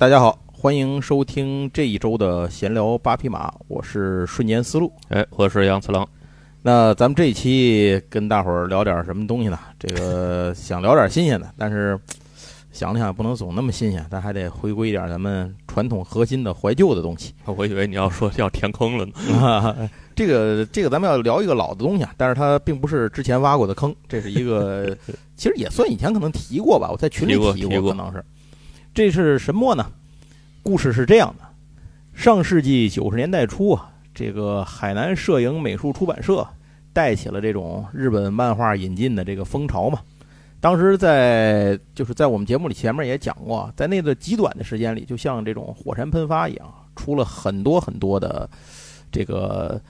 大家好，欢迎收听这一周的闲聊八匹马，我是瞬间思路。哎，我是杨次郎。那咱们这一期跟大伙儿聊点什么东西呢？这个 想聊点新鲜的，但是想了想不能总那么新鲜，咱还得回归一点咱们传统核心的怀旧的东西。我以为你要说要填坑了呢。这个这个咱们要聊一个老的东西啊，但是它并不是之前挖过的坑，这是一个 其实也算以前可能提过吧，我在群里提过，可能是。这是什么呢？故事是这样的：上世纪九十年代初啊，这个海南摄影美术出版社带起了这种日本漫画引进的这个风潮嘛。当时在就是在我们节目里前面也讲过，在那个极短的时间里，就像这种火山喷发一样，出了很多很多的这个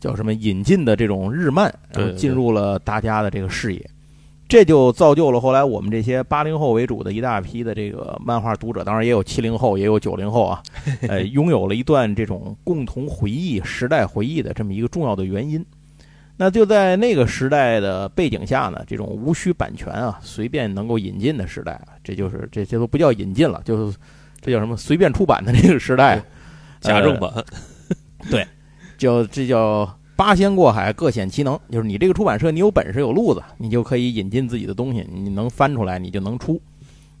叫什么引进的这种日漫，然后进入了大家的这个视野。这就造就了后来我们这些八零后为主的一大批的这个漫画读者，当然也有七零后，也有九零后啊，呃，拥有了一段这种共同回忆、时代回忆的这么一个重要的原因。那就在那个时代的背景下呢，这种无需版权啊、随便能够引进的时代，这就是这这都不叫引进了，就是这叫什么随便出版的这个时代，假正版，对，叫这叫。八仙过海，各显其能。就是你这个出版社，你有本事有路子，你就可以引进自己的东西，你能翻出来，你就能出。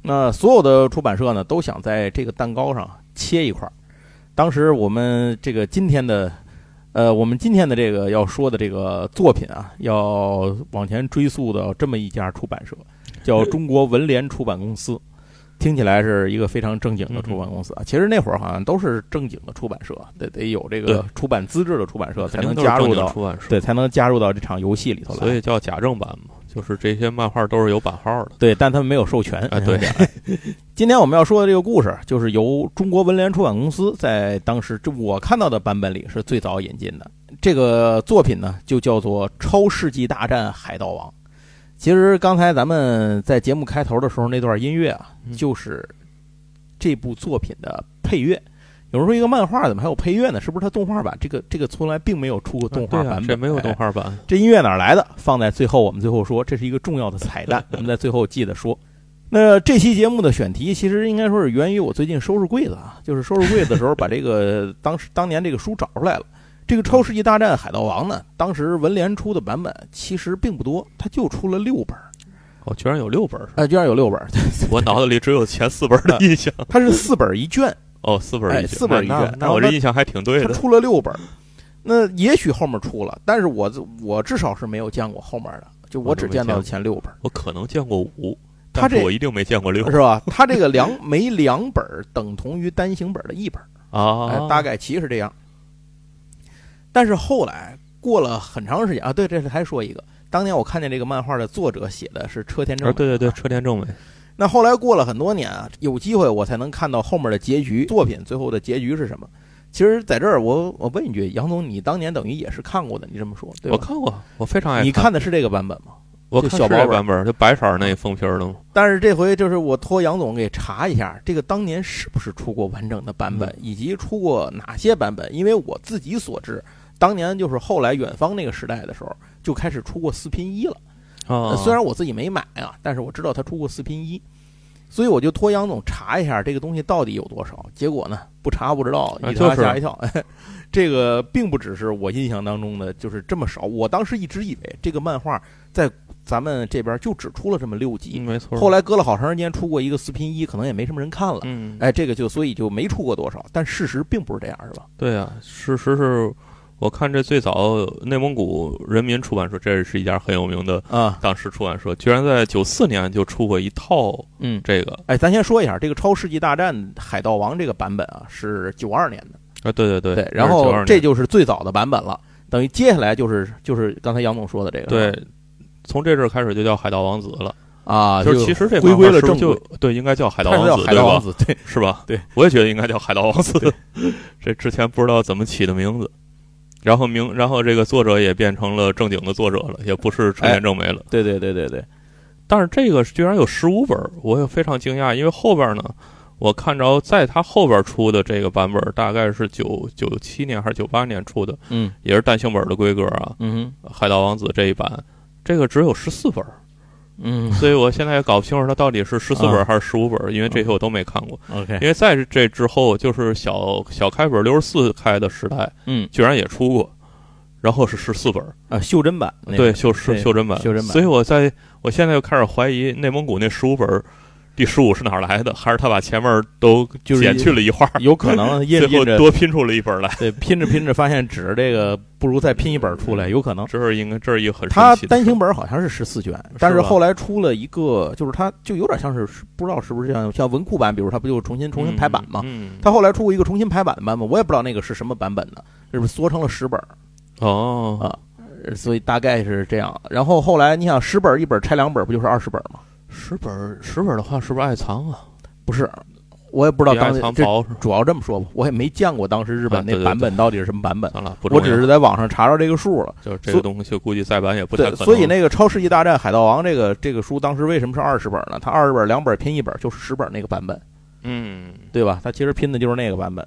那所有的出版社呢，都想在这个蛋糕上切一块。当时我们这个今天的，呃，我们今天的这个要说的这个作品啊，要往前追溯到这么一家出版社，叫中国文联出版公司。听起来是一个非常正经的出版公司啊，其实那会儿好像都是正经的出版社，得得有这个出版资质的出版社才能加入到，对，才能加入到这场游戏里头来。所以叫假正版嘛，就是这些漫画都是有版号的。对，但他们没有授权。啊，对。今天我们要说的这个故事，就是由中国文联出版公司在当时这我看到的版本里是最早引进的。这个作品呢，就叫做《超世纪大战海盗王》。其实刚才咱们在节目开头的时候那段音乐啊，就是这部作品的配乐。有人说一个漫画怎么还有配乐呢？是不是它动画版？这个这个从来并没有出过动画版本，没有动画版。这音乐哪来的？放在最后，我们最后说，这是一个重要的彩蛋。我们在最后记得说。那这期节目的选题其实应该说是源于我最近收拾柜子啊，就是收拾柜子的时候把这个当时当年这个书找出来了。这个《超世纪大战海盗王》呢，当时文联出的版本其实并不多，它就出了六本哦，居然有六本哎，居然有六本我脑子里只有前四本的印象。它是四本一卷。哦，四本一卷。四本一卷。那我这印象还挺对的。它出了六本那也许后面出了，但是我我至少是没有见过后面的，就我只见到前六本我可能见过五，他这我一定没见过六，是吧？他这个两每两本等同于单行本的一本啊，大概其是这样。但是后来过了很长时间啊，对，这是还说一个，当年我看见这个漫画的作者写的是车田正美，对对对，车田正美。那后来过了很多年啊，有机会我才能看到后面的结局，作品最后的结局是什么？其实在这儿，我我问一句，杨总，你当年等于也是看过的，你这么说，对我看过，我非常爱。你看的是这个版本吗？我看小版本，就白色那封皮儿的吗？但是这回就是我托杨总给查一下，这个当年是不是出过完整的版本，以及出过哪些版本？因为我自己所知。当年就是后来远方那个时代的时候，就开始出过四拼一了。啊，虽然我自己没买啊，但是我知道他出过四拼一，所以我就托杨总查一下这个东西到底有多少。结果呢，不查不知道，一查吓一跳。这个并不只是我印象当中的就是这么少。我当时一直以为这个漫画在咱们这边就只出了这么六集，没错。后来隔了好长时间出过一个四拼一，可能也没什么人看了。嗯，哎，这个就所以就没出过多少。但事实并不是这样，是吧？对啊，事实是。我看这最早内蒙古人民出版社，这是一家很有名的啊，当时出版社，居然在九四年就出过一套，嗯，这个，哎，咱先说一下，这个《超世纪大战海盗王》这个版本啊，是九二年的。啊，对对对，对，然后这就是最早的版本了，等于接下来就是就是刚才杨总说的这个，对，从这阵开始就叫海盗王子了。啊，就是其实这回归了正就对，应该叫海盗王子，海盗王子，对，是吧？对，我也觉得应该叫海盗王子，这之前不知道怎么起的名字。然后名，然后这个作者也变成了正经的作者了，也不是车田正美了。对对对对对。但是这个居然有十五本，我也非常惊讶，因为后边呢，我看着在他后边出的这个版本大概是九九七年还是九八年出的，嗯，也是单行本的规格啊。嗯海盗王子这一版，这个只有十四本，嗯。所以我现在也搞不清楚它到底是十四本啊。还是十五本，因为这些我都没看过。，OK，因为在这之后，就是小小开本六十四开的时代，嗯。居然也出过，然后是十四本，啊，袖珍版对，袖是袖珍版，袖珍版。所以我在我现在又开始怀疑内蒙古那十五本，第十五是哪儿来的？还是他把前面都就是减去了一画，有可能 印最后印着多拼出了一本来？对拼着拼着发现纸这个不如再拼一本出来，有可能。这是应该这是一个很它神奇的事单行本好像是十四卷，但是后来出了一个，就是它就有点像是不知道是不是像像文库版，比如它不就重新重新排版吗？嗯，它后来出过一个重新排版的版本，我也不知道那个是什么版本的，是不是缩成了十本儿？哦啊呃所以大概是这样。然后后来你想十本儿一本儿拆两本儿，不就是二十本儿吗？十本儿十本的话，是不是爱藏啊？不是，我也不知道爱当时？主要这么说吧，我也没见过当时日本那版本到底是什么版本，我只是在网上查着这个数了。就是这个东西，估计再版也不太，可能。所以那个《超世纪大战海盗王》这个这个书当时为什么是二十本呢？它二十本两本拼一本就是十本那个版本，嗯，对吧？它其实拼的就是那个版本。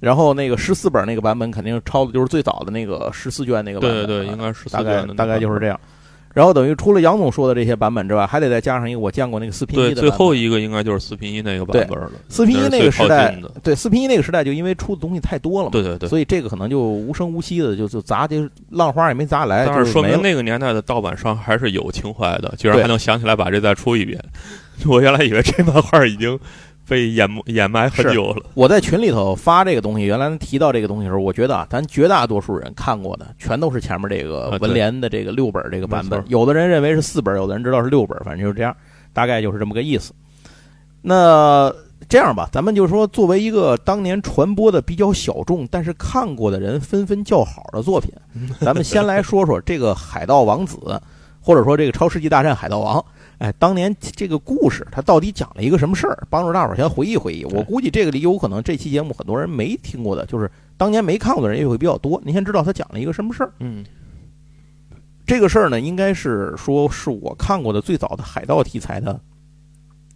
然后那个十四本那个版本肯定抄的就是最早的那个十四卷那个版本，对对对，应该是大概大概就是这样。然后等于除了杨总说的这些版本之外，还得再加上一个我见过那个四拼一对最的版本。后一个应该就是四拼一那个版本了。四拼一那个时代，对四拼一那个时代，就因为出的东西太多了嘛，对对对，所以这个可能就无声无息的就就砸，就是浪花也没砸来，但是。说明那个年代的盗版商还是有情怀的，居然还能想起来把这再出一遍。我原来以为这漫画已经被掩没掩埋很久了。我在群里头发这个东西，原来提到这个东西的时候，我觉得啊，咱绝大多数人看过的全都是前面这个文联的这个六本这个版本有的人认为是四本，有的人知道是六本，反正就是这样，大概就是这么个意思。那这样吧，咱们就说作为一个当年传播的比较小众，但是看过的人纷纷叫好的作品，咱们先来说说这个《海盗王子》，或者说这个《超世纪大战海盗王》。哎，当年这个故事它到底讲了一个什么事儿？帮助大伙儿先回忆回忆。我估计这个里有可能这期节目很多人没听过的，就是当年没看过的人也会比较多。您先知道他讲了一个什么事儿？嗯，这个事儿呢，应该是说是我看过的最早的海盗题材的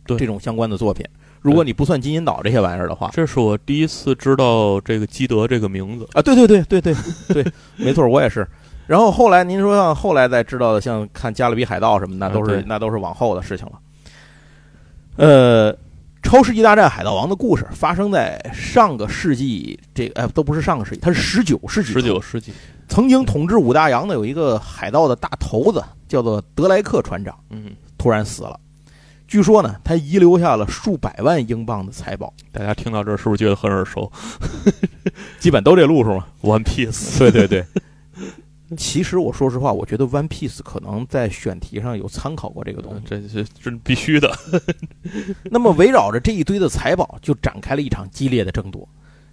对这种相关的作品。如果你不算金银岛这些玩意儿的话，这是我第一次知道这个基德这个名字。啊，对对对对对对，没错，我也是。然后后来您说像后来再知道的，像看《加勒比海盗》什么，那都是、啊那都是往后的事情了。呃，《超世纪大战海盗王》的故事发生在上个世纪，这个哎都不是上个世纪，它是十九世纪。十九世纪，曾经统治五大洋的有一个海盗的大头子，叫做德莱克船长，嗯，突然死了。据说呢，他遗留下了数百万英镑的财宝，大家听到这儿是不是觉得很耳熟 基本都这路数嘛。？One Piece，对对对。其实我说实话，我觉得 One Piece 可能在选题上有参考过这个东西。这这这必须的。那么围绕着这一堆的财宝，就展开了一场激烈的争夺。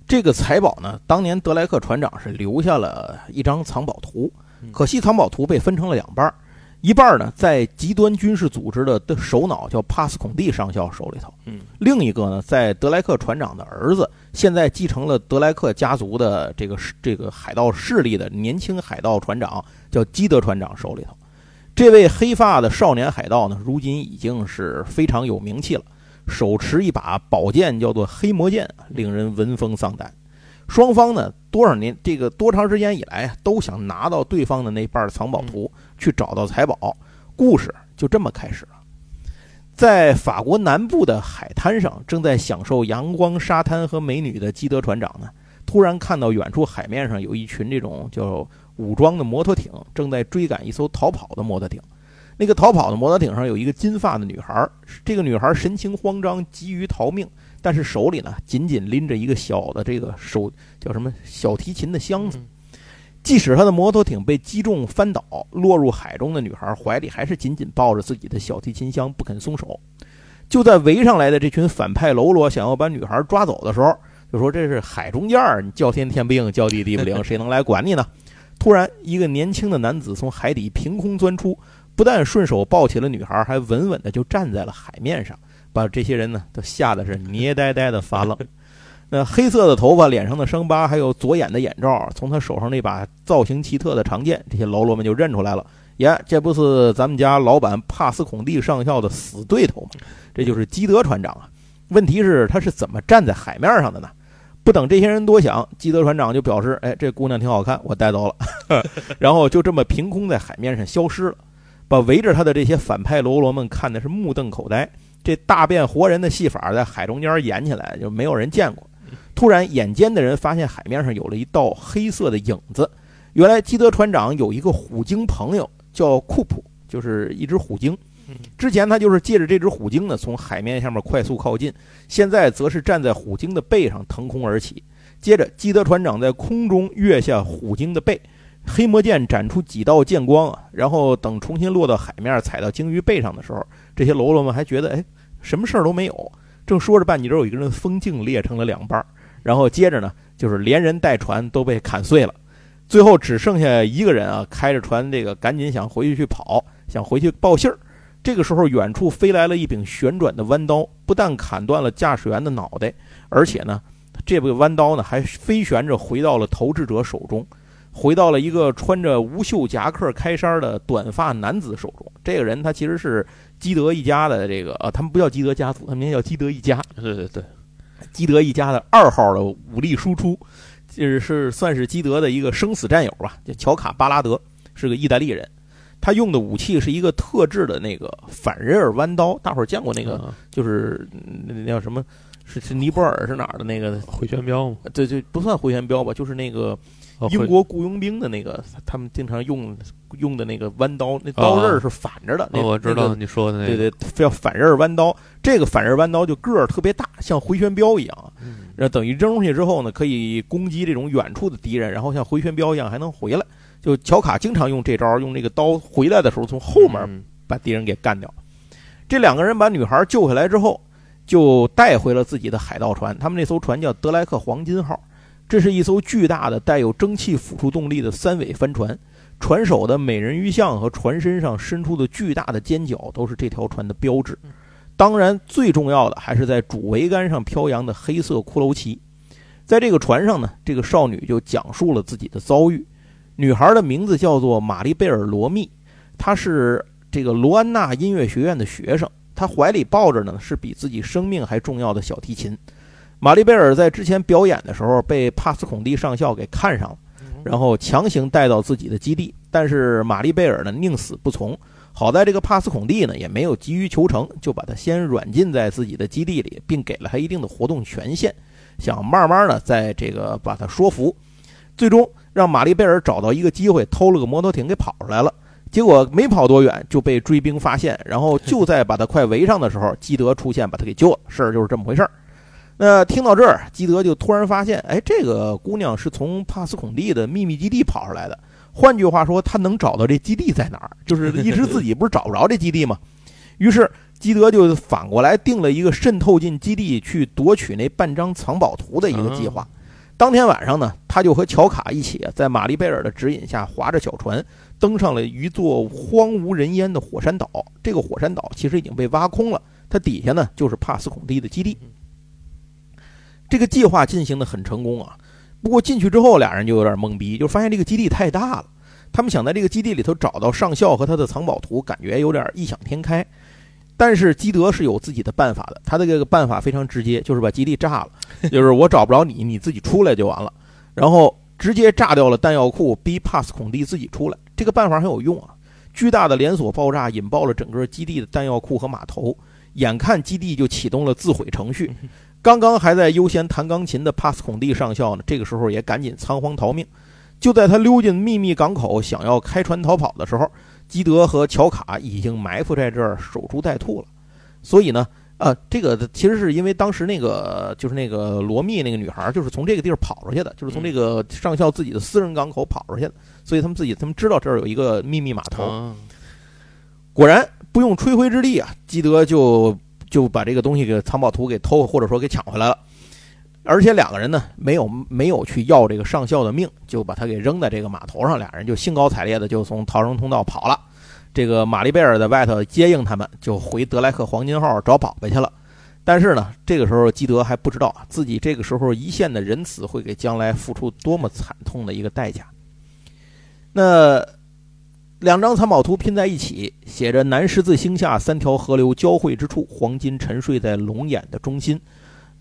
这个财宝呢，当年德莱克船长是留下了一张藏宝图，嗯可惜藏宝图被分成了两半儿，一半呢在极端军事组织的的首脑叫帕斯孔蒂上校手里头，嗯，另一个呢在德莱克船长的儿子，现在继承了德莱克家族的这个这个海盗势力的年轻海盗船长叫基德船长手里头。这位黑发的少年海盗呢，如今已经是非常有名气了，手持一把宝剑，叫做黑魔剑，令人闻风丧胆。双方呢，多少年这个多长时间以来啊，都想拿到对方的那半藏宝图，去找到财宝。故事就这么开始了。在法国南部的海滩上，正在享受阳光、沙滩和美女的基德船长呢，突然看到远处海面上有一群这种叫武装的摩托艇，正在追赶一艘逃跑的摩托艇。那个逃跑的摩托艇上有一个金发的女孩，这个女孩神情慌张，急于逃命，但是手里呢紧紧拎着一个小的这个手叫什么小提琴的箱子。即使他的摩托艇被击中翻倒，落入海中的女孩怀里还是紧紧抱着自己的小提琴箱，不肯松手。就在围上来的这群反派喽啰想要把女孩抓走的时候，就说这是海中间儿，你叫天天不应，叫地地不灵，谁能来管你呢？突然，一个年轻的男子从海底凭空钻出，不但顺手抱起了女孩，还稳稳的就站在了海面上，把这些人呢都吓得是捏呆呆的发愣。那黑色的头发、脸上的伤疤，还有左眼的眼罩，从他手上那把造型奇特的长剑，这些喽啰们就认出来了。呀，这不是咱们家老板帕斯孔蒂上校的死对头吗？这就是基德船长啊。问题是他是怎么站在海面上的呢？不等这些人多想，基德船长就表示：“哎，这姑娘挺好看，我带走了。”然后就这么凭空在海面上消失了。把围着他的这些反派喽啰们看的是目瞪口呆。这大变活人的戏法在海中间演起来，就没有人见过。突然，眼尖的人发现海面上有了一道黑色的影子。原来基德船长有一个虎鲸朋友叫库普，就是一只虎鲸。之前他就是借着这只虎鲸呢，从海面下面快速靠近，现在则是站在虎鲸的背上腾空而起。接着，基德船长在空中跃下虎鲸的背。黑魔剑斩出几道剑光啊，然后等重新落到海面，踩到鲸鱼背上的时候，这些喽啰们还觉得哎，什么事儿都没有。正说着半截，有一个人风镜裂成了两半儿，然后接着呢，就是连人带船都被砍碎了，最后只剩下一个人啊，开着船这个赶紧想回去去跑，想回去报信儿。这个时候，远处飞来了一柄旋转的弯刀，不但砍断了驾驶员的脑袋，而且呢，这个弯刀呢还飞旋着回到了投掷者手中。回到了一个穿着无袖夹克开衫的短发男子手中。这个人他其实是基德一家的这个呃，他们不叫基德家族，他们应该叫基德一家。对对对，基德一家的二号的武力输出，就是是算是基德的一个生死战友吧。叫乔卡巴拉德，是个意大利人。他用的武器是一个特制的那个反人耳弯刀。大伙儿见过那个？就是那叫什么？是是尼泊尔是哪儿的那个回旋镖吗？对对，不算回旋镖吧，就是那个。英国雇佣兵的那个，他们经常用用的那个弯刀，那刀刃是反着的。那我知道你说的那个，对对，叫反刃弯刀。这个反刃弯刀就个儿特别大，像回旋镖一样。嗯，等于扔出去之后呢，可以攻击这种远处的敌人，然后像回旋镖一样还能回来。就乔卡经常用这招，用这个刀回来的时候从后面把敌人给干掉。这两个人把女孩救下来之后，就带回了自己的海盗船。他们那艘船叫德莱克黄金号。这是一艘巨大的带有蒸汽辅助动力的三尾帆船，船首的美人鱼像和船身上伸出的巨大的尖角都是这条船的标志。当然，最重要的还是在主桅杆上飘扬的黑色骷髅旗。在这个船上呢，这个少女就讲述了自己的遭遇。女孩的名字叫做玛丽贝尔·罗密，她是这个罗安娜音乐学院的学生。她怀里抱着呢是比自己生命还重要的小提琴。玛丽贝尔在之前表演的时候被帕斯孔蒂上校给看上了，然后强行带到自己的基地。但是玛丽贝尔呢宁死不从。好在这个帕斯孔蒂呢也没有急于求成，就把他先软禁在自己的基地里，并给了他一定的活动权限，想慢慢的在这个把他说服。最终让玛丽贝尔找到一个机会偷了个摩托艇给跑出来了。结果没跑多远就被追兵发现，然后就在把他快围上的时候，基德出现把他给救了。事儿就是这么回事儿。那听到这儿，基德就突然发现，哎，这个姑娘是从帕斯孔蒂的秘密基地跑出来的。换句话说，他能找到这基地在哪儿？就是一直自己不是找不着这基地吗？于是基德就反过来定了一个渗透进基地去夺取那半张藏宝图的一个计划。当天晚上呢，他就和乔卡一起在玛丽贝尔的指引下，划着小船登上了一座荒无人烟的火山岛。这个火山岛其实已经被挖空了，它底下呢就是帕斯孔蒂的基地。这个计划进行的很成功啊，不过进去之后，俩人就有点懵逼，就发现这个基地太大了。他们想在这个基地里头找到上校和他的藏宝图，感觉有点异想天开。但是基德是有自己的办法的，他的这个办法非常直接，就是把基地炸了，就是我找不着你，你自己出来就完了。然后直接炸掉了弹药库，逼帕斯孔蒂自己出来。这个办法很有用啊！巨大的连锁爆炸引爆了整个基地的弹药库和码头，眼看基地就启动了自毁程序。刚刚还在悠闲弹钢琴的帕斯孔蒂上校呢，这个时候也赶紧仓皇逃命。就在他溜进秘密港口，想要开船逃跑的时候，基德和乔卡已经埋伏在这儿守株待兔了。所以呢，呃，这个其实是因为当时那个就是那个罗密那个女孩，就是从这个地儿跑出去的，就是从这个上校自己的私人港口跑出去的。所以他们自己他们知道这儿有一个秘密码头。果然不用吹灰之力啊，基德就。就把这个东西给藏宝图给偷，或者说给抢回来了，而且两个人呢没有没有去要这个上校的命，就把他给扔在这个码头上，俩人就兴高采烈的就从逃生通道跑了。这个玛丽贝尔在外头接应他们，就回德莱克黄金号找宝贝去了。但是呢，这个时候基德还不知道自己这个时候一线的仁慈会给将来付出多么惨痛的一个代价。那。两张藏宝图拼在一起，写着“南十字星下三条河流交汇之处，黄金沉睡在龙眼的中心”，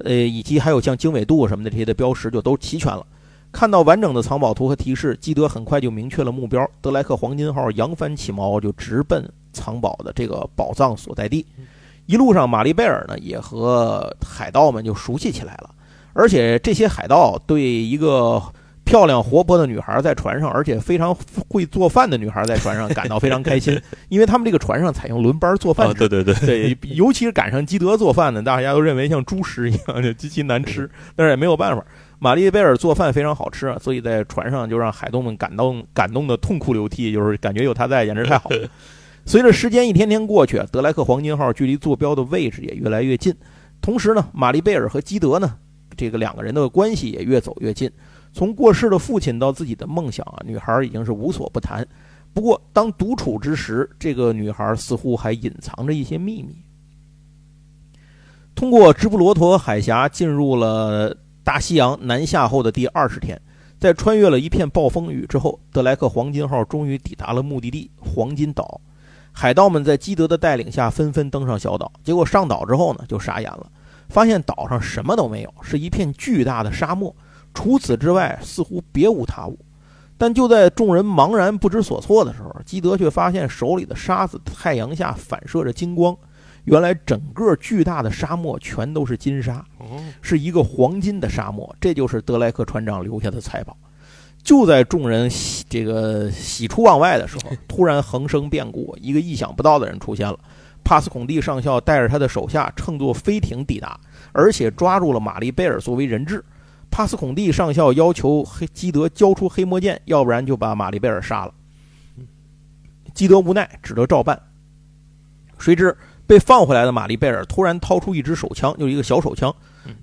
呃，以及还有像经纬度什么的这些的标识就都齐全了。看到完整的藏宝图和提示，基德很快就明确了目标。德莱克黄金号扬帆起锚，就直奔藏宝的这个宝藏所在地。一路上，玛丽贝尔呢也和海盗们就熟悉起来了。而且这些海盗对一个漂亮活泼的女孩在船上，而且非常会做饭的女孩在船上感到非常开心，因为他们这个船上采用轮班做饭。对对对对，尤其是赶上基德做饭呢，大家都认为像猪食一样就极其难吃，但是也没有办法。玛丽贝尔做饭非常好吃啊，所以在船上就让海东们感动感动的痛哭流涕，就是感觉有他在简直太好了。随着时间一天天过去，德莱克黄金号距离坐标的位置也越来越近，同时呢，玛丽贝尔和基德呢，这个两个人的关系也越走越近。从过世的父亲到自己的梦想啊，女孩已经是无所不谈。不过当独处之时，这个女孩似乎还隐藏着一些秘密。通过直布罗陀海峡进入了。大西洋南下后的第二十天，在穿越了一片暴风雨之后，德莱克黄金号终于抵达了目的地——黄金岛。海盗们在基德的带领下纷纷登上小岛。结果上岛之后呢，就傻眼了，发现岛上什么都没有，是一片巨大的沙漠。除此之外，似乎别无他物。但就在众人茫然不知所措的时候，基德却发现手里的沙子太阳下反射着金光。原来整个巨大的沙漠全都是金沙，是一个黄金的沙漠。这就是德莱克船长留下的财宝。就在众人喜这个喜出望外的时候，突然横生变故，一个意想不到的人出现了。帕斯孔蒂上校带着他的手下乘坐飞艇抵达，而且抓住了玛丽贝尔作为人质。帕斯孔蒂上校要求黑基德交出黑魔剑，要不然就把玛丽贝尔杀了。基德无奈，只得照办。谁知。被放回来的玛丽贝尔突然掏出一支手枪，就是一个小手枪，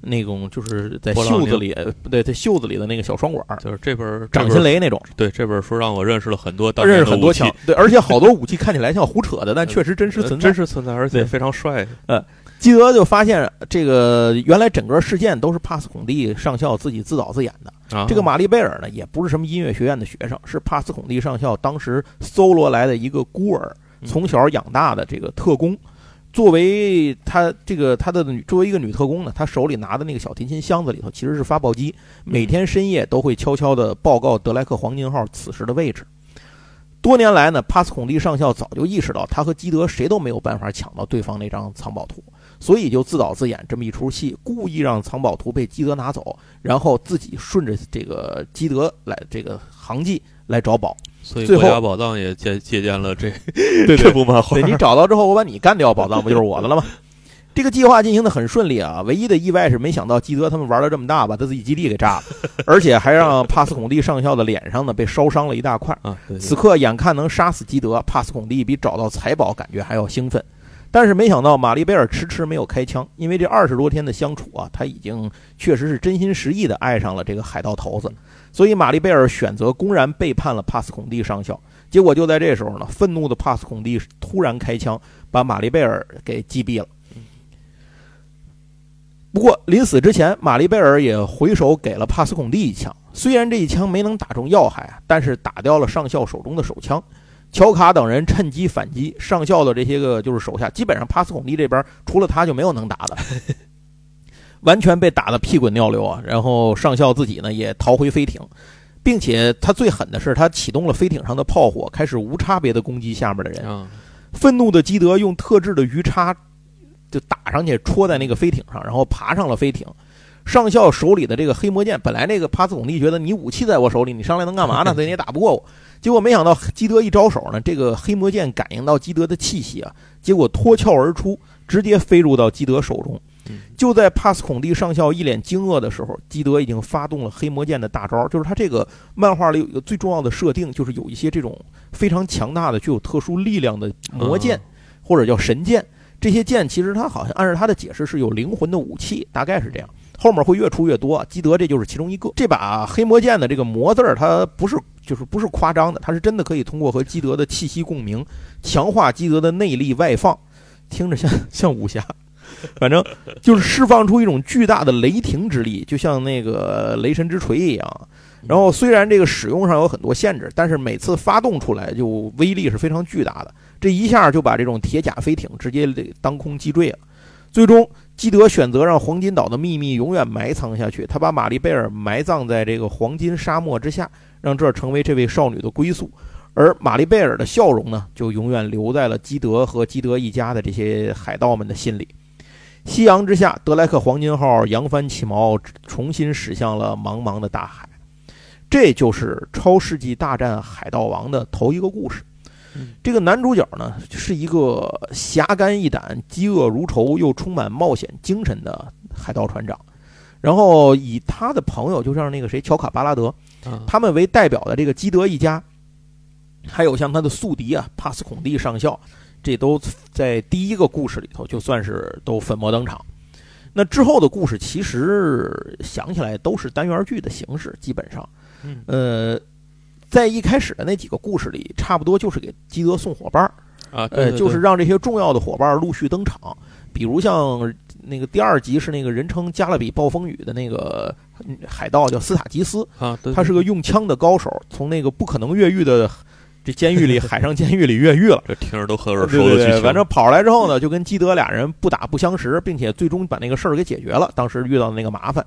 那种就是在袖子里，不对，在袖子里的那个小双管，就是这本掌心雷那种。对，这本书让我认识了很多，认识很多枪。对，而且好多武器看起来像胡扯的，但确实真实存在，真实存在，而且非常帅。呃，基德就发现这个原来整个事件都是帕斯孔蒂上校自己自导自演的。这个玛丽贝尔呢，也不是什么音乐学院的学生，是帕斯孔蒂上校当时搜罗来的一个孤儿，从小养大的这个特工。作为他这个他的作为一个女特工呢，她手里拿的那个小提琴箱子里头其实是发报机，每天深夜都会悄悄地报告德莱克黄金号此时的位置。多年来呢，帕斯孔蒂上校早就意识到他和基德谁都没有办法抢到对方那张藏宝图，所以就自导自演这么一出戏，故意让藏宝图被基德拿走，然后自己顺着这个基德来这个航迹来找宝。所以国家宝藏也借借鉴了这 这部漫画。对 你找到之后，我把你干掉，宝藏不就是我的了吗？这个计划进行的很顺利啊。唯一的意外是，没想到基德他们玩的这么大，把他自己基地给炸了，而且还让帕斯孔蒂上校的脸上呢被烧伤了一大块。啊，此刻眼看能杀死基德，帕斯孔蒂比找到财宝感觉还要兴奋。但是没想到，玛丽贝尔迟迟没有开枪，因为这二十多天的相处啊，他已经确实是真心实意的爱上了这个海盗头子。所以，玛丽贝尔选择公然背叛了帕斯孔蒂上校。结果就在这时候呢，愤怒的帕斯孔蒂突然开枪，把玛丽贝尔给击毙了。不过临死之前，玛丽贝尔也回手给了帕斯孔蒂一枪。虽然这一枪没能打中要害，但是打掉了上校手中的手枪。乔卡等人趁机反击，上校的这些个就是手下，基本上帕斯孔蒂这边除了他就没有能打的。完全被打得屁滚尿流啊！然后上校自己呢也逃回飞艇，并且他最狠的是，他启动了飞艇上的炮火，开始无差别的攻击下面的人。愤怒的基德用特制的鱼叉就打上去，戳在那个飞艇上，然后爬上了飞艇。上校手里的这个黑魔剑，本来那个帕斯孔蒂觉得你武器在我手里，你上来能干嘛呢？所以你也打不过我。结果没想到基德一招手呢，这个黑魔剑感应到基德的气息啊，结果脱壳而出，直接飞入到基德手中。就在帕斯孔蒂上校一脸惊愕的时候，基德已经发动了黑魔剑的大招。就是他这个漫画里有一个最重要的设定，就是有一些这种非常强大的、具有特殊力量的魔剑，或者叫神剑。这些剑其实他好像按照他的解释是有灵魂的武器，大概是这样。后面会越出越多。基德这就是其中一个。这把黑魔剑的这个“魔”字儿，它不是就是不是夸张的，它是真的可以通过和基德的气息共鸣，强化基德的内力外放。听着像 像武侠。反正就是释放出一种巨大的雷霆之力，就像那个雷神之锤一样。然后虽然这个使用上有很多限制，但是每次发动出来就威力是非常巨大的。这一下就把这种铁甲飞艇直接当空击坠了。最终，基德选择让黄金岛的秘密永远埋藏下去，他把玛丽贝尔埋葬在这个黄金沙漠之下，让这儿成为这位少女的归宿。而玛丽贝尔的笑容呢，就永远留在了基德和基德一家的这些海盗们的心里。夕阳之下，德莱克黄金号扬帆起锚，重新驶向了茫茫的大海。这就是《超世纪大战海盗王》的头一个故事。这个男主角呢，是一个侠肝义胆、嫉恶如仇又充满冒险精神的海盗船长。然后以他的朋友，就像那个谁乔卡巴拉德，他们为代表的这个基德一家，还有像他的宿敌啊帕斯孔蒂上校，这都在第一个故事里头就算是都粉墨登场。那之后的故事其实想起来都是单元剧的形式，基本上，呃。在一开始的那几个故事里，差不多就是给基德送伙伴儿啊，呃，就是让这些重要的伙伴陆续登场。比如像那个第二集是那个人称加勒比暴风雨的那个海盗叫斯塔吉斯啊，他是个用枪的高手，从那个不可能越狱的这监狱里海上监狱里越狱了。这听着都很耳熟的剧情。反正跑出来之后呢，就跟基德俩人不打不相识，并且最终把那个事儿给解决了。当时遇到的那个麻烦，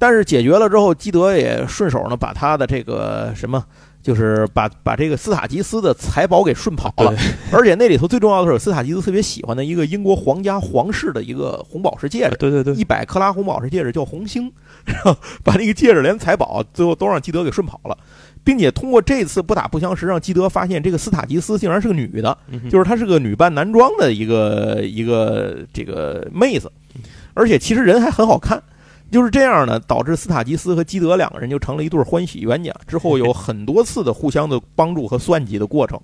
但是解决了之后，基德也顺手呢把他的这个什么。就是把把这个斯塔吉斯的财宝给顺跑了，而且那里头最重要的是，斯塔吉斯特别喜欢的一个英国皇家皇室的一个红宝石戒指，对对对，一百克拉红宝石戒指叫红星，然后把那个戒指连财宝最后都让基德给顺跑了，并且通过这次不打不相识，让基德发现这个斯塔吉斯竟然是个女的，就是她是个女扮男装的一个一个这个妹子，而且其实人还很好看。就是这样呢，导致斯塔吉斯和基德两个人就成了一对欢喜冤家。之后有 很多次的互相的帮助和算计的过程。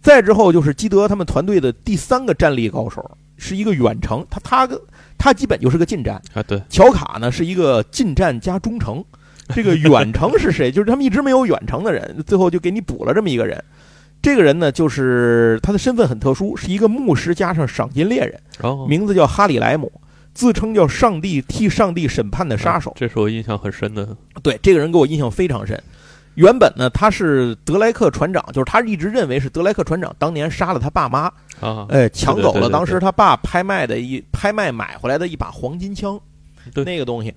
再之后就是基德他们团队的第三个战力高手，是一个远程，他他个他基本就是个近战啊。对，乔卡呢是一个近战加中程。这个远程是谁？就是他们一直没有远程的人，最后就给你补了这么一个人。这个人呢，就是他的身份很特殊，是一个牧师加上赏金猎人，名字叫哈里莱姆。自称叫上帝替上帝审判的杀手，这是我印象很深的。对这个人给我印象非常深。原本呢，他是德莱克船长，就是他一直认为是德莱克船长当年杀了他爸妈啊，哎，抢走了当时他爸拍卖的一拍卖买回来的一把黄金枪，那个东西。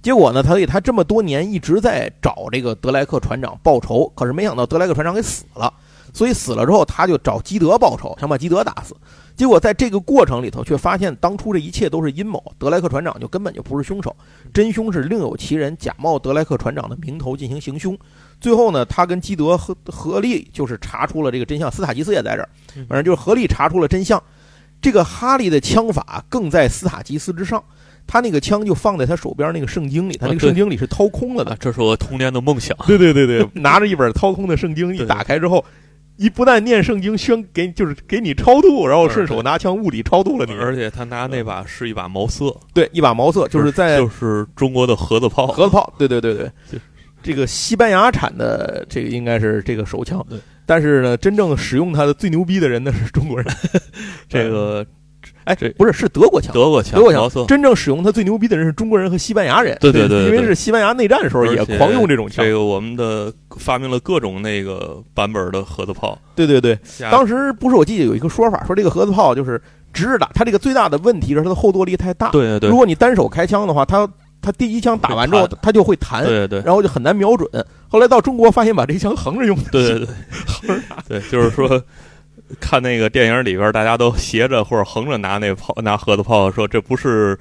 结果呢，他给他这么多年一直在找这个德莱克船长报仇，可是没想到德莱克船长给死了，所以死了之后他就找基德报仇，想把基德打死。结果在这个过程里头，却发现当初这一切都是阴谋。德莱克船长就根本就不是凶手，真凶是另有其人，假冒德莱克船长的名头进行行凶。最后呢，他跟基德合合力就是查出了这个真相。斯塔吉斯也在这儿，反正就是合力查出了真相。这个哈利的枪法更在斯塔吉斯之上，他那个枪就放在他手边那个圣经里，他那个圣经里是掏空了的。这是我童年的梦想。对对对对，拿着一本掏空的圣经，一打开之后。一不但念圣经宣给就是给你超度，然后顺手拿枪物理超度了你。而且他拿那把是一把毛瑟，对，一把毛瑟，就是在就是中国的盒子炮，盒子炮，对对对 对，这个西班牙产的这个应该是这个手枪，但是呢，真正使用它的最牛逼的人呢是中国人，这个。哎，这不是是德国枪，德国枪，德国枪。真正使用它最牛逼的人是中国人和西班牙人。对对对，因为是西班牙内战的时候也狂用这种枪。这个我们的发明了各种那个版本的盒子炮。对对对，当时不是我记得有一个说法，说这个盒子炮就是直着打，它这个最大的问题是它的后坐力太大。对对对，如果你单手开枪的话，它它第一枪打完之后它就会弹，对对，然后就很难瞄准。后来到中国发现把这枪横着用，对对对，横着打，对，就是说。看那个电影里边，大家都斜着或者横着拿那炮，拿盒子炮，说这不是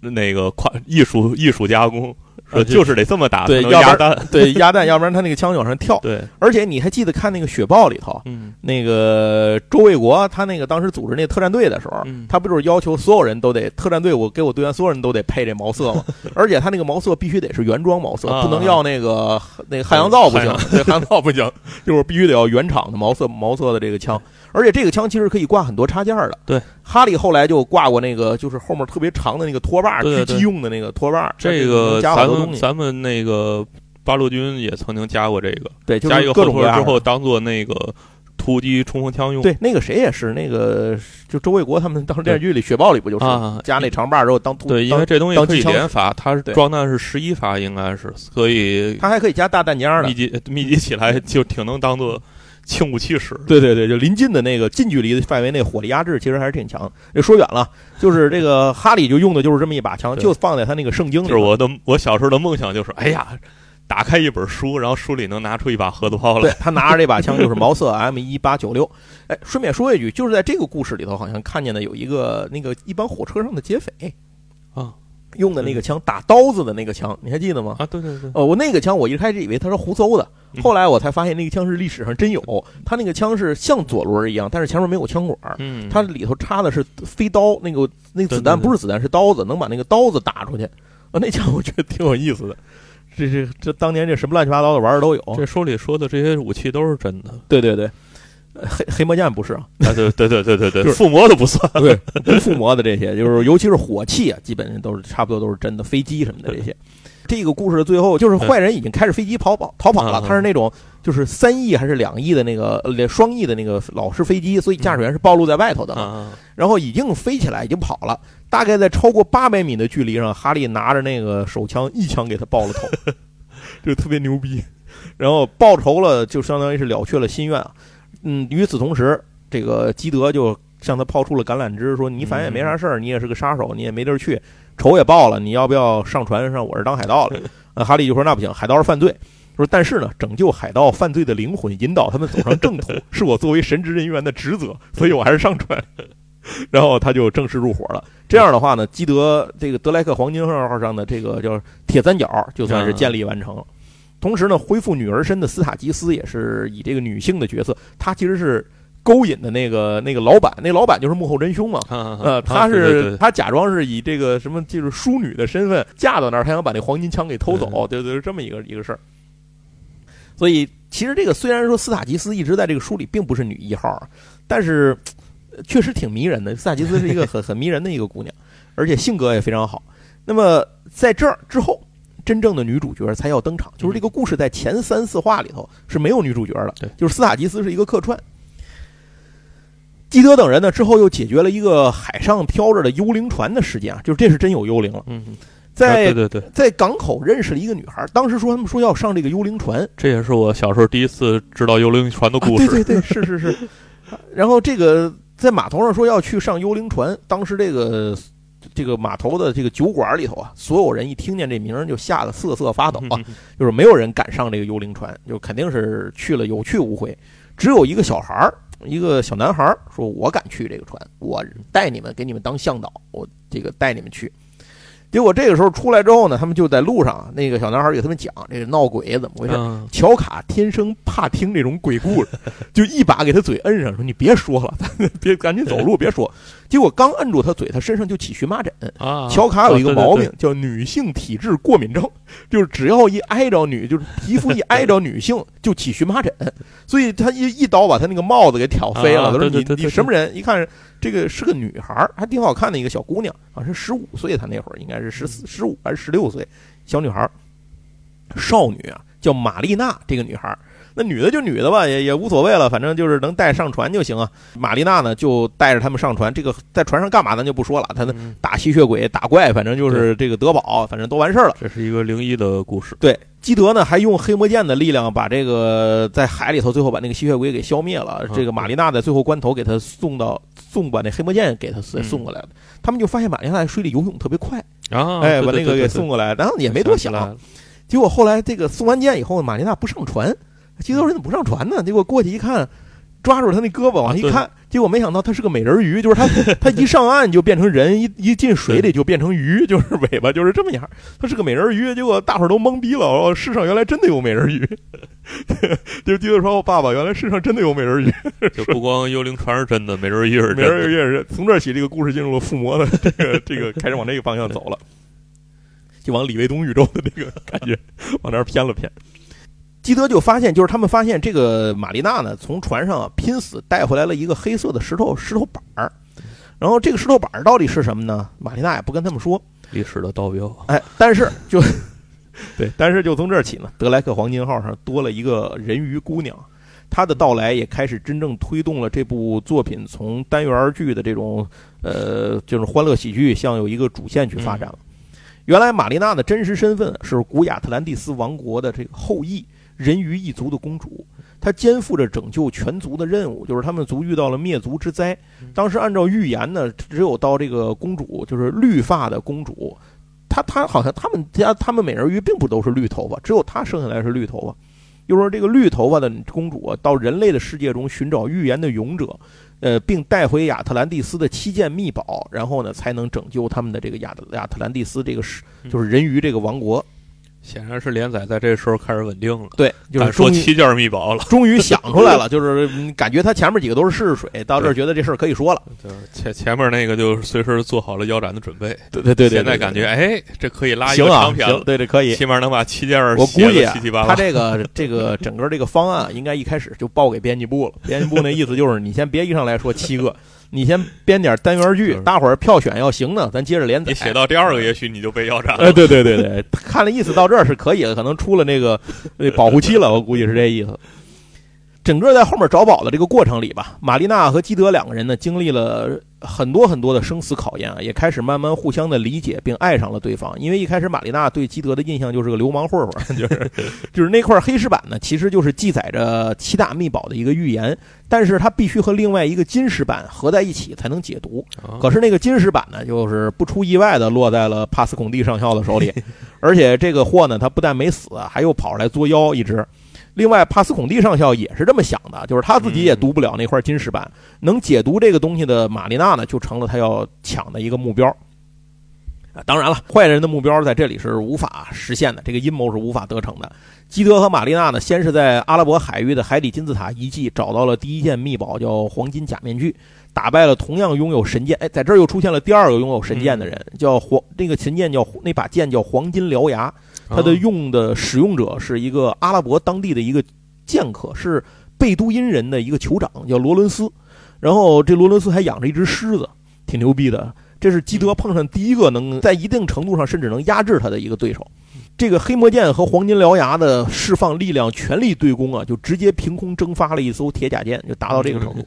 那个跨艺术艺术加工，说就是得这么打，对，压弹，对，鸭蛋，要不然他那个枪就往上跳。对，而且你还记得看那个雪豹里头，嗯，那个周卫国他那个当时组织那特战队的时候，他不就是要求所有人都得特战队我给我队员所有人都得配这毛瑟吗？而且他那个毛瑟必须得是原装毛瑟，不能要那个那个汉阳造不行，对，汉阳造不行，就是必须得要原厂的毛瑟毛瑟的这个枪。而且这个枪其实可以挂很多插件的。对，哈利后来就挂过那个，就是后面特别长的那个拖把，狙击用的那个拖把。这个咱们咱们那个八路军也曾经加过这个，对，加一个后托之后当做那个突击冲锋枪用。对，那个谁也是，那个就周卫国他们当时电视剧里《雪豹》里不就是加那长把之后当突？对，因为这东西可以连发，它是装弹是十一发，应该是，所以它还可以加大弹夹的密集密集起来就挺能当做。轻武器使。对对对，就临近的那个近距离的范围内火力压制，其实还是挺强。这说远了，就是这个哈利就用的就是这么一把枪，就放在他那个圣经里。就是我的我小时候的梦想就是，哎呀，打开一本书，然后书里能拿出一把盒子炮来。对他拿着这把枪就是毛瑟 M 一八九六。哎，顺便说一句，就是在这个故事里头，好像看见的有一个那个一般火车上的劫匪啊，用的那个枪打刀子的那个枪，你还记得吗？啊，对对对，哦，我那个枪我一开始以为它是胡诌的，嗯 后来我才发现那个枪是历史上真有。它那个枪是像左轮一样，但是前面没有枪管，嗯，它里头插的是飞刀，那个那个子弹不是子弹是刀子，能把那个刀子打出去。啊，那枪我觉得挺有意思的。这这这当年这什么乱七八糟的玩意儿都有。这书里说的这些武器都是真的。对对对，呃黑黑魔剑不是啊，啊，对对对对对对，就是附魔的不算。对，不附魔的这些，就是尤其是火器啊，基本上都是差不多都是真的，飞机什么的这些。这个故事的最后，就是坏人已经开着飞机跑跑逃跑了，他是那种就是三翼还是两翼的那个呃双翼的那个老式飞机，所以驾驶员是暴露在外头的然后已经飞起来，已经跑了，大概在超过八百米的距离上，哈利拿着那个手枪一枪给他爆了头，就特别牛逼。然后报仇了，就相当于是了却了心愿啊。嗯，与此同时，这个基德就向他抛出了橄榄枝，说：“你反正也没啥事儿，你也是个杀手，你也没地儿去，仇也报了，你要不要上船上我这当海盗了？”呃，哈利就说：“那不行，海盗是犯罪。”说：“但是呢，拯救海盗犯罪的灵魂，引导他们走上正途，是我作为神职人员的职责，所以我还是上船。”然后他就正式入伙了。这样的话呢，基德这个德莱克黄金号上的这个叫铁三角就算是建立完成了。同时呢，恢复女儿身的斯塔吉斯也是以这个女性的角色，她其实是勾引的那个那个老板，那老板就是幕后真凶嘛。呃呃，她是她假装是以这个什么就是淑女的身份嫁到那儿，她想把那黄金枪给偷走，对对，是这么一个一个事儿。所以其实这个虽然说斯塔吉斯一直在这个书里并不是女一号，但是呃确实挺迷人的。斯塔吉斯是一个很很迷人的一个姑娘，而且性格也非常好。那么在这儿之后，真正的女主角才要登场，就是这个故事在前三四话里头是没有女主角的，对就是斯塔吉斯是一个客串。基德等人呢之后又解决了一个海上飘着的幽灵船的事件啊，就是这是真有幽灵了，嗯，在对对对，在港口认识了一个女孩，当时说他们说要上这个幽灵船，这也是我小时候第一次知道幽灵船的故事。啊、对对对，是是是。然后这个在码头上说要去上幽灵船，当时这个这个码头的这个酒馆里头啊，所有人一听见这名儿就吓得瑟瑟发抖啊，就是没有人敢上这个幽灵船，就肯定是去了有去无回。只有一个小孩儿，一个小男孩儿说：“我敢去这个船，我带你们，给你们当向导，我这个带你们去。”结果这个时候出来之后呢，他们就在路上，那个小男孩给他们讲这个闹鬼怎么回事。嗯乔卡天生怕听这种鬼故事，就一把给他嘴摁上，说：“你别说了，别赶紧走路，别说。”结果刚摁住他嘴，他身上就起荨麻疹。啊，乔卡有一个毛病啊，叫女性体质过敏症，就是只要一挨着女，就是皮肤一挨着女性就起荨麻疹，所以他一一刀把他那个帽子给挑飞了。啊他说：“你你什么人？一看这个是个女孩儿，还挺好看的一个小姑娘，好像是十五岁，她那会儿应该是十四、十五还是十六岁，小女孩儿，少女啊，叫玛丽娜这个女孩儿。那女的就女的吧，也也无所谓了，反正就是能带上船就行啊。玛丽娜呢，就带着他们上船。这个在船上干嘛咱就不说了，她呢嗯打吸血鬼、打怪，反正就是这个德宝，反正都完事儿了。这是一个灵异的故事。对，基德呢还用黑魔剑的力量把这个在海里头最后把那个吸血鬼给消灭了。嗯这个玛丽娜在最后关头给他送到送把那黑魔剑给他嗯送过来了。他们就发现玛丽娜在水里游泳特别快，啊，哎，对把那个给送过来，然后也没多想。结果后来这个送完剑以后，玛丽娜不上船，基德说你怎么不上船呢？结果过去一看，抓住他那胳膊往一看，结果没想到他是个美人鱼，就是他 他一上岸就变成人，一一进水里就变成鱼，就是尾巴就是这么样。他是个美人鱼，结果大伙儿都懵逼了。哦，世上原来真的有美人鱼。就基德说：“我爸爸，原来世上真的有美人鱼。就不光幽灵船是真的，美人鱼是真美人鱼。也是。”从这儿起，这个故事进入了附魔的 这个这个开始往这个方向走了，就往李卫东宇宙的这个感觉往那儿偏了偏。基德就发现，就是他们发现这个玛丽娜呢，从船上啊拼死带回来了一个黑色的石头石头板儿，然后这个石头板儿到底是什么呢？玛丽娜也不跟他们说，历史的道标，哎，但是就 对，但是就从这儿起呢，德莱克黄金号上多了一个人鱼姑娘，她的到来也开始真正推动了这部作品从单元剧的这种呃就是欢乐喜剧向有一个主线去发展了。原来玛丽娜的真实身份是古亚特兰蒂斯王国的这个后裔。人鱼一族的公主，她肩负着拯救全族的任务，就是他们族遇到了灭族之灾。当时按照预言呢，只有到这个公主，就是绿发的公主，她她好像他们家他们美人鱼并不都是绿头发，只有她生下来是绿头发。又说这个绿头发的公主啊，到人类的世界中寻找预言的勇者，呃，并带回亚特兰蒂斯的七件秘宝，然后呢，才能拯救他们的这个亚特亚特兰蒂斯这个是就是人鱼这个王国。显然是连载在这时候开始稳定了，对，就是说七件密宝了，终于 想出来了，就是感觉他前面几个都是试试水，到这儿觉得这事儿可以说了，就是前前面那个就随时做好了腰斩的准备，对对对对，现在感觉哎，这可以拉一个长篇了，对对可以，起码能把七件我估计七七八八。他这个这个整个这个方案应该一开始就报给编辑部了，编辑部那意思就是你先别一上来说七个。你先编点单元剧，大伙儿票选要行呢，咱接着连载。你写到第二个，也许你就被腰斩了。哎，对对对对，看了意思到这儿是可以的，可能出了那个保护期了，我估计是这意思。整个在后面找宝的这个过程里吧，玛丽娜和基德两个人呢，经历了很多很多的生死考验啊，也开始慢慢互相的理解并爱上了对方。因为一开始玛丽娜对基德的印象就是个流氓混混，就是就是那块黑石板呢，其实就是记载着七大秘宝的一个预言，但是它必须和另外一个金石板合在一起才能解读。可是那个金石板呢，就是不出意外的落在了帕斯孔蒂上校的手里，而且这个货呢，他不但没死，还又跑出来作妖一只。另外，帕斯孔蒂上校也是这么想的，就是他自己也读不了那块金石板，能解读这个东西的玛丽娜呢，就成了他要抢的一个目标。啊，当然了，坏人的目标在这里是无法实现的，这个阴谋是无法得逞的。基德和玛丽娜呢，先是在阿拉伯海域的海底金字塔遗迹找到了第一件秘宝，叫黄金假面具，打败了同样拥有神剑，哎，在这儿又出现了第二个拥有神剑的人，叫黄，那个神剑叫那把剑叫黄金獠牙。它的用的使用者是一个阿拉伯当地的一个剑客，是贝都因人的一个酋长，叫罗伦斯。然后这罗伦斯还养着一只狮子，挺牛逼的。这是基德碰上第一个能在一定程度上甚至能压制他的一个对手。这个黑魔剑和黄金獠牙的释放力量全力对攻啊，就直接凭空蒸发了一艘铁甲舰，就达到这个程度。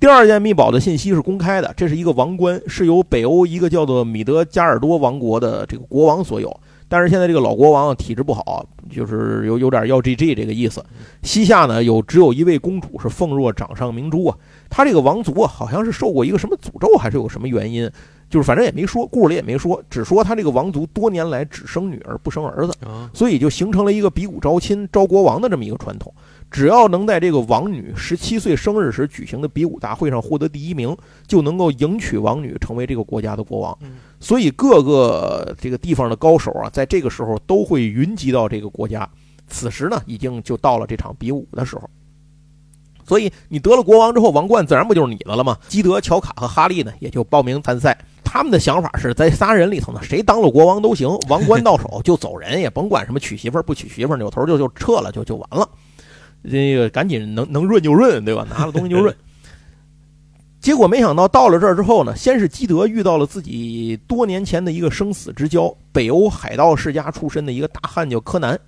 第二件秘宝的信息是公开的，这是一个王冠，是由北欧一个叫做米德加尔多王国的这个国王所有。但是现在这个老国王体质不好，就是有有点要 GG 这个意思。西夏呢有只有一位公主是奉若掌上明珠啊，他这个王族啊好像是受过一个什么诅咒，还是有什么原因，就是反正也没说，故事里也没说，只说他这个王族多年来只生女儿不生儿子，所以就形成了一个比武招亲招国王的这么一个传统。只要能在这个王女十七岁生日时举行的比武大会上获得第一名，就能够迎娶王女成为这个国家的国王。所以各个这个地方的高手啊，在这个时候都会云集到这个国家。此时呢，已经就到了这场比武的时候。所以你得了国王之后，王冠自然不就是你的了吗？基德、乔卡和哈利呢，也就报名参赛。他们的想法是在仨人里头呢，谁当了国王都行，王冠到手就走人，也甭管什么娶媳妇不娶媳妇，扭头就就撤了，就就完了。这个赶紧能能润就润，对吧？拿了东西就润。结果没想到到了这儿之后呢，先是基德遇到了自己多年前的一个生死之交，北欧海盗世家出身的一个大汉叫柯南。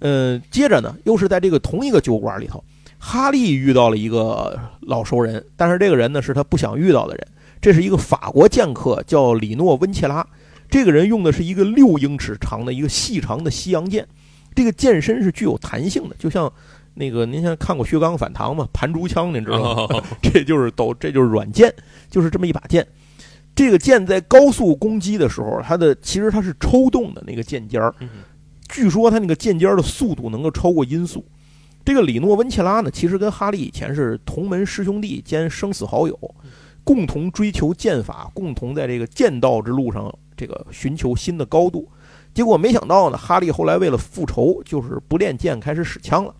嗯，接着呢，又是在这个同一个酒馆里头，哈利遇到了一个老熟人，但是这个人呢是他不想遇到的人。这是一个法国剑客，叫里诺温切拉。这个人用的是一个六英尺长的一个细长的西洋剑，这个剑身是具有弹性的，就像。那个，您现在看过《薛刚反唐》吗？盘珠枪，您知道吗？这就是抖，这就是软剑，就是这么一把剑。这个剑在高速攻击的时候，它的其实它是抽动的那个剑尖儿。据说它那个剑尖儿的速度能够超过音速。这个里诺温切拉呢，其实跟哈利以前是同门师兄弟兼生死好友，共同追求剑法，共同在这个剑道之路上这个寻求新的高度。结果没想到呢，哈利后来为了复仇，就是不练剑，开始使枪了。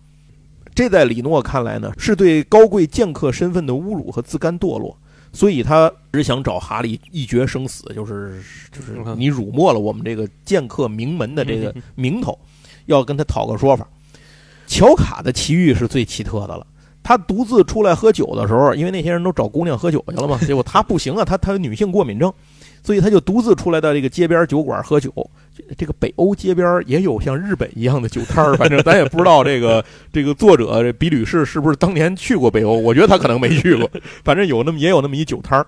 这在李诺看来呢，是对高贵剑客身份的侮辱和自甘堕落，所以他只想找哈利一决生死，就是就是你辱没了我们这个剑客名门的这个名头，要跟他讨个说法。乔卡的奇遇是最奇特的了，他独自出来喝酒的时候，因为那些人都找姑娘喝酒去了嘛，结果他不行啊，他他有女性过敏症，所以他就独自出来到这个街边酒馆喝酒。这个北欧街边也有像日本一样的酒摊儿，反正咱也不知道这个 这个作者比吕士是不是当年去过北欧，我觉得他可能没去过，反正有那么也有那么一酒摊儿，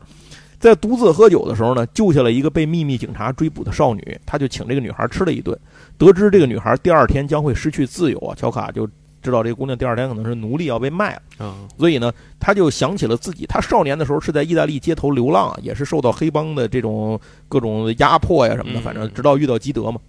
在独自喝酒的时候呢，救下了一个被秘密警察追捕的少女，他就请这个女孩吃了一顿，得知这个女孩第二天将会失去自由啊，乔卡就知道这个姑娘第二天可能是奴隶要被卖了，啊，所以呢，他就想起了自己，他少年的时候是在意大利街头流浪啊，也是受到黑帮的这种各种压迫呀什么的，嗯。反正直到遇到基德嘛，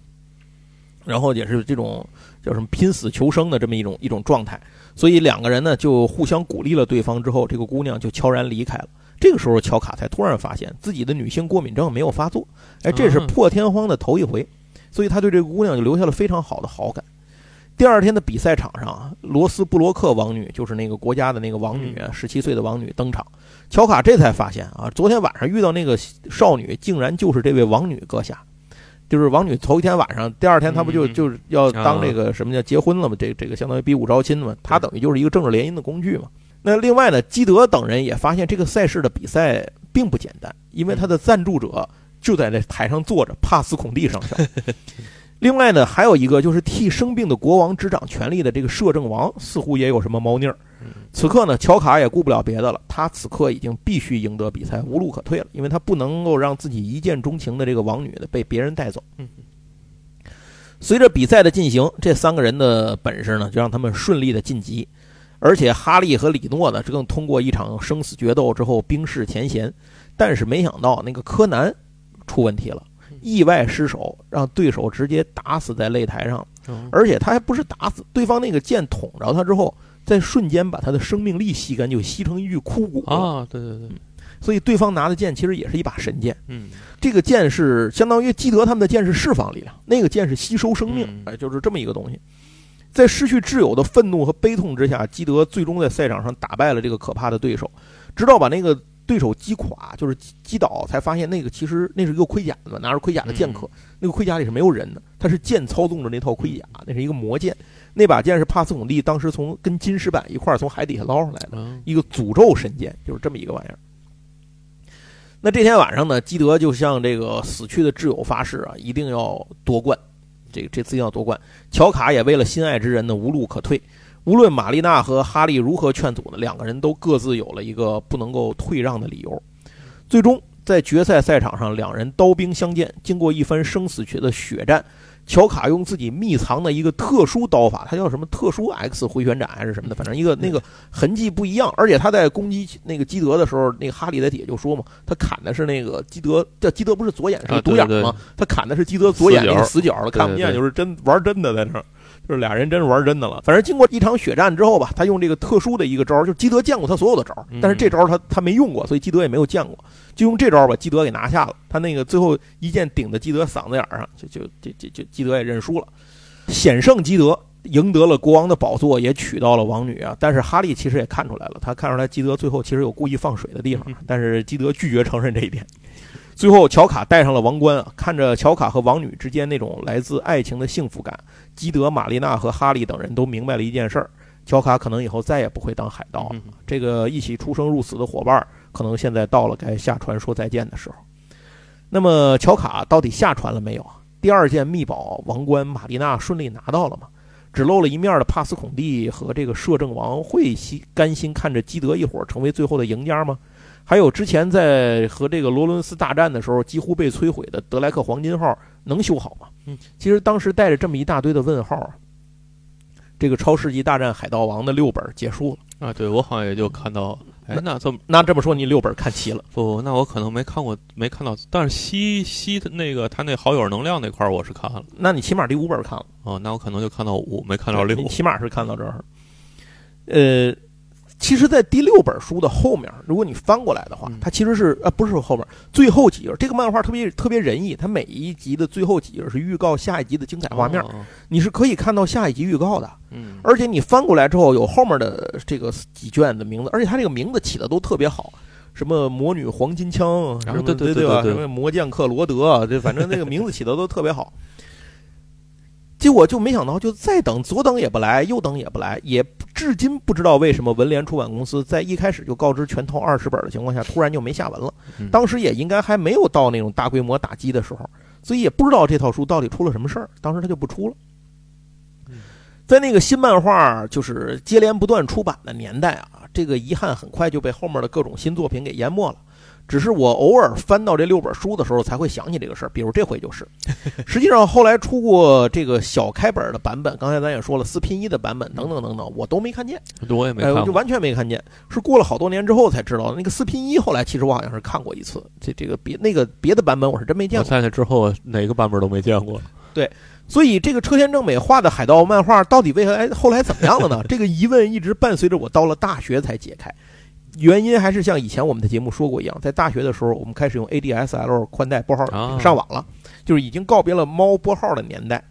然后也是这种叫什么拼死求生的这么一种一种状态，所以两个人呢就互相鼓励了对方之后，这个姑娘就悄然离开了。这个时候，乔卡才突然发现自己的女性过敏症没有发作，哎，这是啊。破天荒的头一回，所以他对这个姑娘就留下了非常好的好感。第二天的比赛场上啊，罗斯布洛克王女就是那个国家的那个王女，十七岁的王女登场。乔卡这才发现啊，昨天晚上遇到那个少女，竟然就是这位王女阁下。就是王女头一天晚上，第二天她不就嗯就是要当这个什么叫结婚了吗？这这个相当于比武招亲嘛，她等于就是一个政治联姻的工具嘛。那另外呢，基德等人也发现这个赛事的比赛并不简单，因为他的赞助者就在那台上坐着，帕斯孔蒂上 校。另外呢，还有一个就是替生病的国王执掌权力的这个摄政王，似乎也有什么猫腻儿。此刻呢，乔卡也顾不了别的了，他此刻已经必须赢得比赛，无路可退了，因为他不能够让自己一见钟情的这个王女的被别人带走。嗯随着比赛的进行，这三个人的本事呢，就让他们顺利的晋级。而且哈利和李诺呢，这更通过一场生死决斗之后冰释前嫌。但是没想到那个柯南出问题了，意外失手，让对手直接打死在擂台上。嗯而且他还不是打死对方那个剑捅着他之后，在瞬间把他的生命力吸干，就吸成一具枯骨。啊，对对对，所以对方拿的剑其实也是一把神剑。嗯这个剑是相当于基德他们的剑是释放力量，那个剑是吸收生命嗯，哎，就是这么一个东西。在失去挚友的愤怒和悲痛之下，基德最终在赛场上打败了这个可怕的对手，直到把那个对手击垮，就是击击倒，才发现那个其实那是一个盔甲嘛，拿着盔甲的剑客，那个盔甲里是没有人的，他是剑操纵着那套盔甲，那是一个魔剑，那把剑是帕斯孔蒂当时从跟金石板一块儿从海底下捞上来的。嗯一个诅咒神剑，就是这么一个玩意儿。那这天晚上呢，基德就向这个死去的挚友发誓啊，一定要夺冠，这个这次一定要夺冠。乔卡也为了心爱之人呢，无路可退。无论玛丽娜和哈利如何劝阻呢，两个人都各自有了一个不能够退让的理由。最终在决赛赛场上，两人刀兵相见，经过一番生死决的血战，乔卡用自己秘藏的一个特殊刀法，它叫什么特殊 X 回旋斩还是什么的，反正一个那个痕迹不一样。而且他在攻击那个基德的时候，那个哈利在底下就说嘛，他砍的是那个基德，叫基德不是左眼是独眼吗？他砍的是基德左眼那个死角，他对看不见，就是真玩真的在那儿。就是俩人真是玩真的了。反正经过一场血战之后吧，他用这个特殊的一个招儿，就是基德见过他所有的招但是这招儿他他没用过，所以基德也没有见过，就用这招儿把基德给拿下了。他那个最后一剑顶在基德嗓子眼儿上，就就就就就基德也认输了，险胜基德。赢得了国王的宝座，也娶到了王女啊！但是哈利其实也看出来了，他看出来基德最后其实有故意放水的地方，但是基德拒绝承认这一点。最后，乔卡戴上了王冠啊，看着乔卡和王女之间那种来自爱情的幸福感，基德、玛丽娜和哈利等人都明白了一件事儿：乔卡可能以后再也不会当海盗了。嗯这个一起出生入死的伙伴，可能现在到了该下船说再见的时候。那么，乔卡到底下船了没有啊？第二件秘宝王冠，玛丽娜顺利拿到了吗？只露了一面的帕斯孔蒂和这个摄政王会心甘心看着基德一伙儿成为最后的赢家吗？还有之前在和这个罗伦斯大战的时候几乎被摧毁的德莱克黄金号能修好吗？嗯，其实当时带着这么一大堆的问号啊，这个超世纪大战海盗王的六本结束了。啊，对我好像也就看到，哎，那这么那这么说，你六本看齐了？不，那我可能没看过，没看到，但是西西的那个他那好友能量那块儿我是看了，那你起码第五本看了，哦，那我可能就看到五，没看到六你，起码是看到这儿。呃，其实，在第六本书的后面，如果你翻过来的话嗯，它其实是呃，不是后面最后几页。这个漫画特别特别仁义，它每一集的最后几页是预告下一集的精彩画面，你是可以看到下一集预告的。嗯，而且你翻过来之后，有后面的这个几卷的名字，而且它这个名字起的都特别好，什么魔女黄金枪，然后对对对吧？对对对什么魔剑克罗德，这反正那个名字起的都特别好。结果就没想到，就再等，左等也不来，右等也不来，也至今不知道为什么文联出版公司在一开始就告知全套二十本的情况下，突然就没下文了。嗯当时也应该还没有到那种大规模打击的时候，所以也不知道这套书到底出了什么事儿。当时他就不出了。在那个新漫画就是接连不断出版的年代啊，这个遗憾很快就被后面的各种新作品给淹没了。只是我偶尔翻到这六本书的时候才会想起这个事儿，比如这回就是。实际上后来出过这个小开本的版本，刚才咱也说了四拼一的版本等等等等，我都没看见，哎，我也没看就完全没看见，是过了好多年之后才知道那个四拼一。后来其实我好像是看过一次，这这个别那个别的版本我是真没见过。我在那之后哪个版本都没见过。对所以这个车田正美画的海盗漫画到底为何哎后来怎么样了呢？这个疑问一直伴随着我到了大学才解开。原因还是像以前我们的节目说过一样，在大学的时候，我们开始用 ADSL 宽带拨号啊上网了，就是已经告别了猫拨号的年代。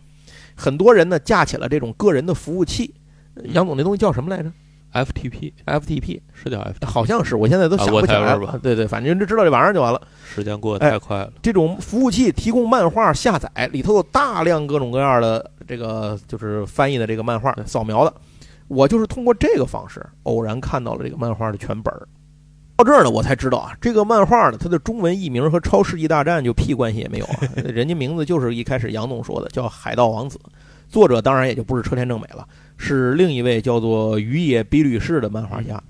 很多人呢架起了这种个人的服务器，杨总那东西叫什么来着 FTP？FTP，是叫 FTP，好像是，我现在都想不起来了。对对，反正就知道这玩意儿就完了。时间过得太快了。这种服务器提供漫画下载，里头有大量各种各样的这个就是翻译的这个漫画扫描的。我就是通过这个方式偶然看到了这个漫画的全本儿。到这儿呢，我才知道啊，这个漫画呢，它的中文译名和《超世纪大战》就屁关系也没有啊，人家名字就是一开始杨总说的，叫《海盗王子》，作者当然也就不是车田正美了，是另一位叫做鱼野比吕士的漫画家。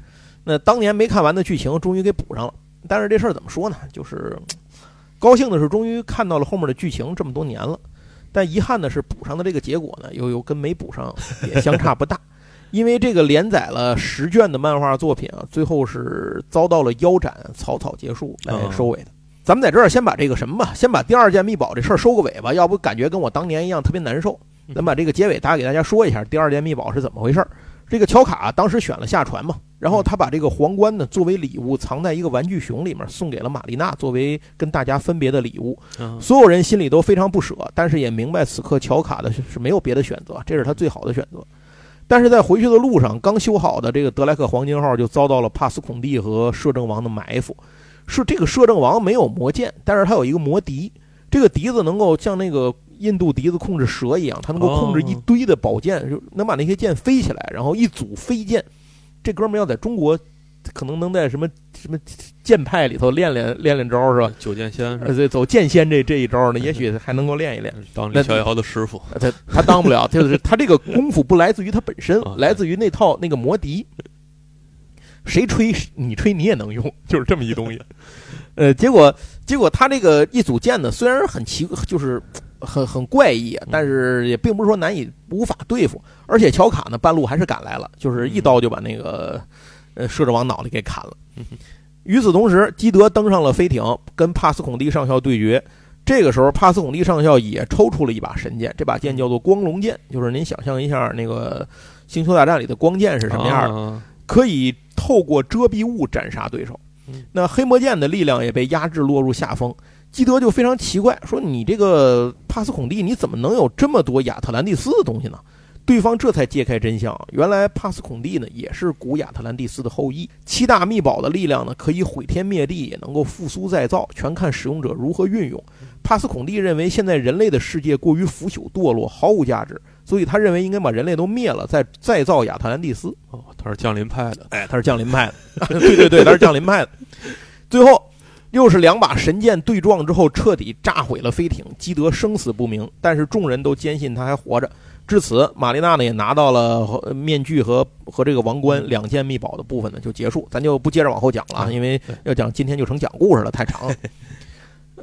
那当年没看完的剧情，终于给补上了。但是这事儿怎么说呢？就是高兴的是，终于看到了后面的剧情这么多年了。但遗憾的是，补上的这个结果呢，又又跟没补上也相差不大。因为这个连载了十卷的漫画作品啊，最后是遭到了腰斩，草草结束来收尾的。咱们在这儿先把这个什么吧，先把第二件密宝这事儿收个尾吧，要不感觉跟我当年一样特别难受。咱把这个结尾大家给大家说一下，第二件密宝是怎么回事儿。这个乔卡当时选了下船嘛，然后他把这个皇冠呢作为礼物藏在一个玩具熊里面，送给了玛丽娜作为跟大家分别的礼物。嗯所有人心里都非常不舍，但是也明白此刻乔卡的是是没有别的选择，这是他最好的选择。但是在回去的路上，刚修好的这个德莱克黄金号就遭到了帕斯孔蒂和摄政王的埋伏。是这个摄政王没有魔剑，但是他有一个魔笛，这个笛子能够像那个印度笛子控制蛇一样，它能够控制一堆的宝剑，就能把那些剑飞起来，然后一组飞剑。这哥们儿要在中国，可能能在什么什么剑派里头练练练练招是吧？九剑仙是吧对，走剑仙这这一招呢，也许还能够练一练。当李逍遥的师傅。他他当不了，就是他这个功夫不来自于他本身啊，来自于那套那个魔笛。谁吹你吹你也能用，就是这么一东西。呃，结果结果他这个一组剑呢，虽然很奇，就是很很怪异啊，但是也并不是说难以无法对付。而且乔卡呢，半路还是赶来了，就是一刀就把那个呃摄政王脑袋给砍了。与此同时，基德登上了飞艇，跟帕斯孔蒂上校对决。这个时候，帕斯孔蒂上校也抽出了一把神剑，这把剑叫做光龙剑，就是您想象一下那个《星球大战》里的光剑是什么样的，可以透过遮蔽物斩杀对手嗯。那黑魔剑的力量也被压制落入下风。基德就非常奇怪，说：“你这个帕斯孔蒂，你怎么能有这么多亚特兰蒂斯的东西呢？”对方这才揭开真相，原来帕斯孔蒂呢也是古亚特兰蒂斯的后裔。七大秘宝的力量呢，可以毁天灭地，也能够复苏再造，全看使用者如何运用。帕斯孔蒂认为现在人类的世界过于腐朽堕落，毫无价值，所以他认为应该把人类都灭了，再再造亚特兰蒂斯。哦，他是降临派的。哎，他是降临派的，对对对，他是降临派的。最后又是两把神剑对撞之后，彻底炸毁了飞艇，基德生死不明，但是众人都坚信他还活着。至此，玛丽娜呢也拿到了呃面具和和这个王冠两件秘宝的部分呢就结束，咱就不接着往后讲了因为要讲今天就成讲故事了，太长了。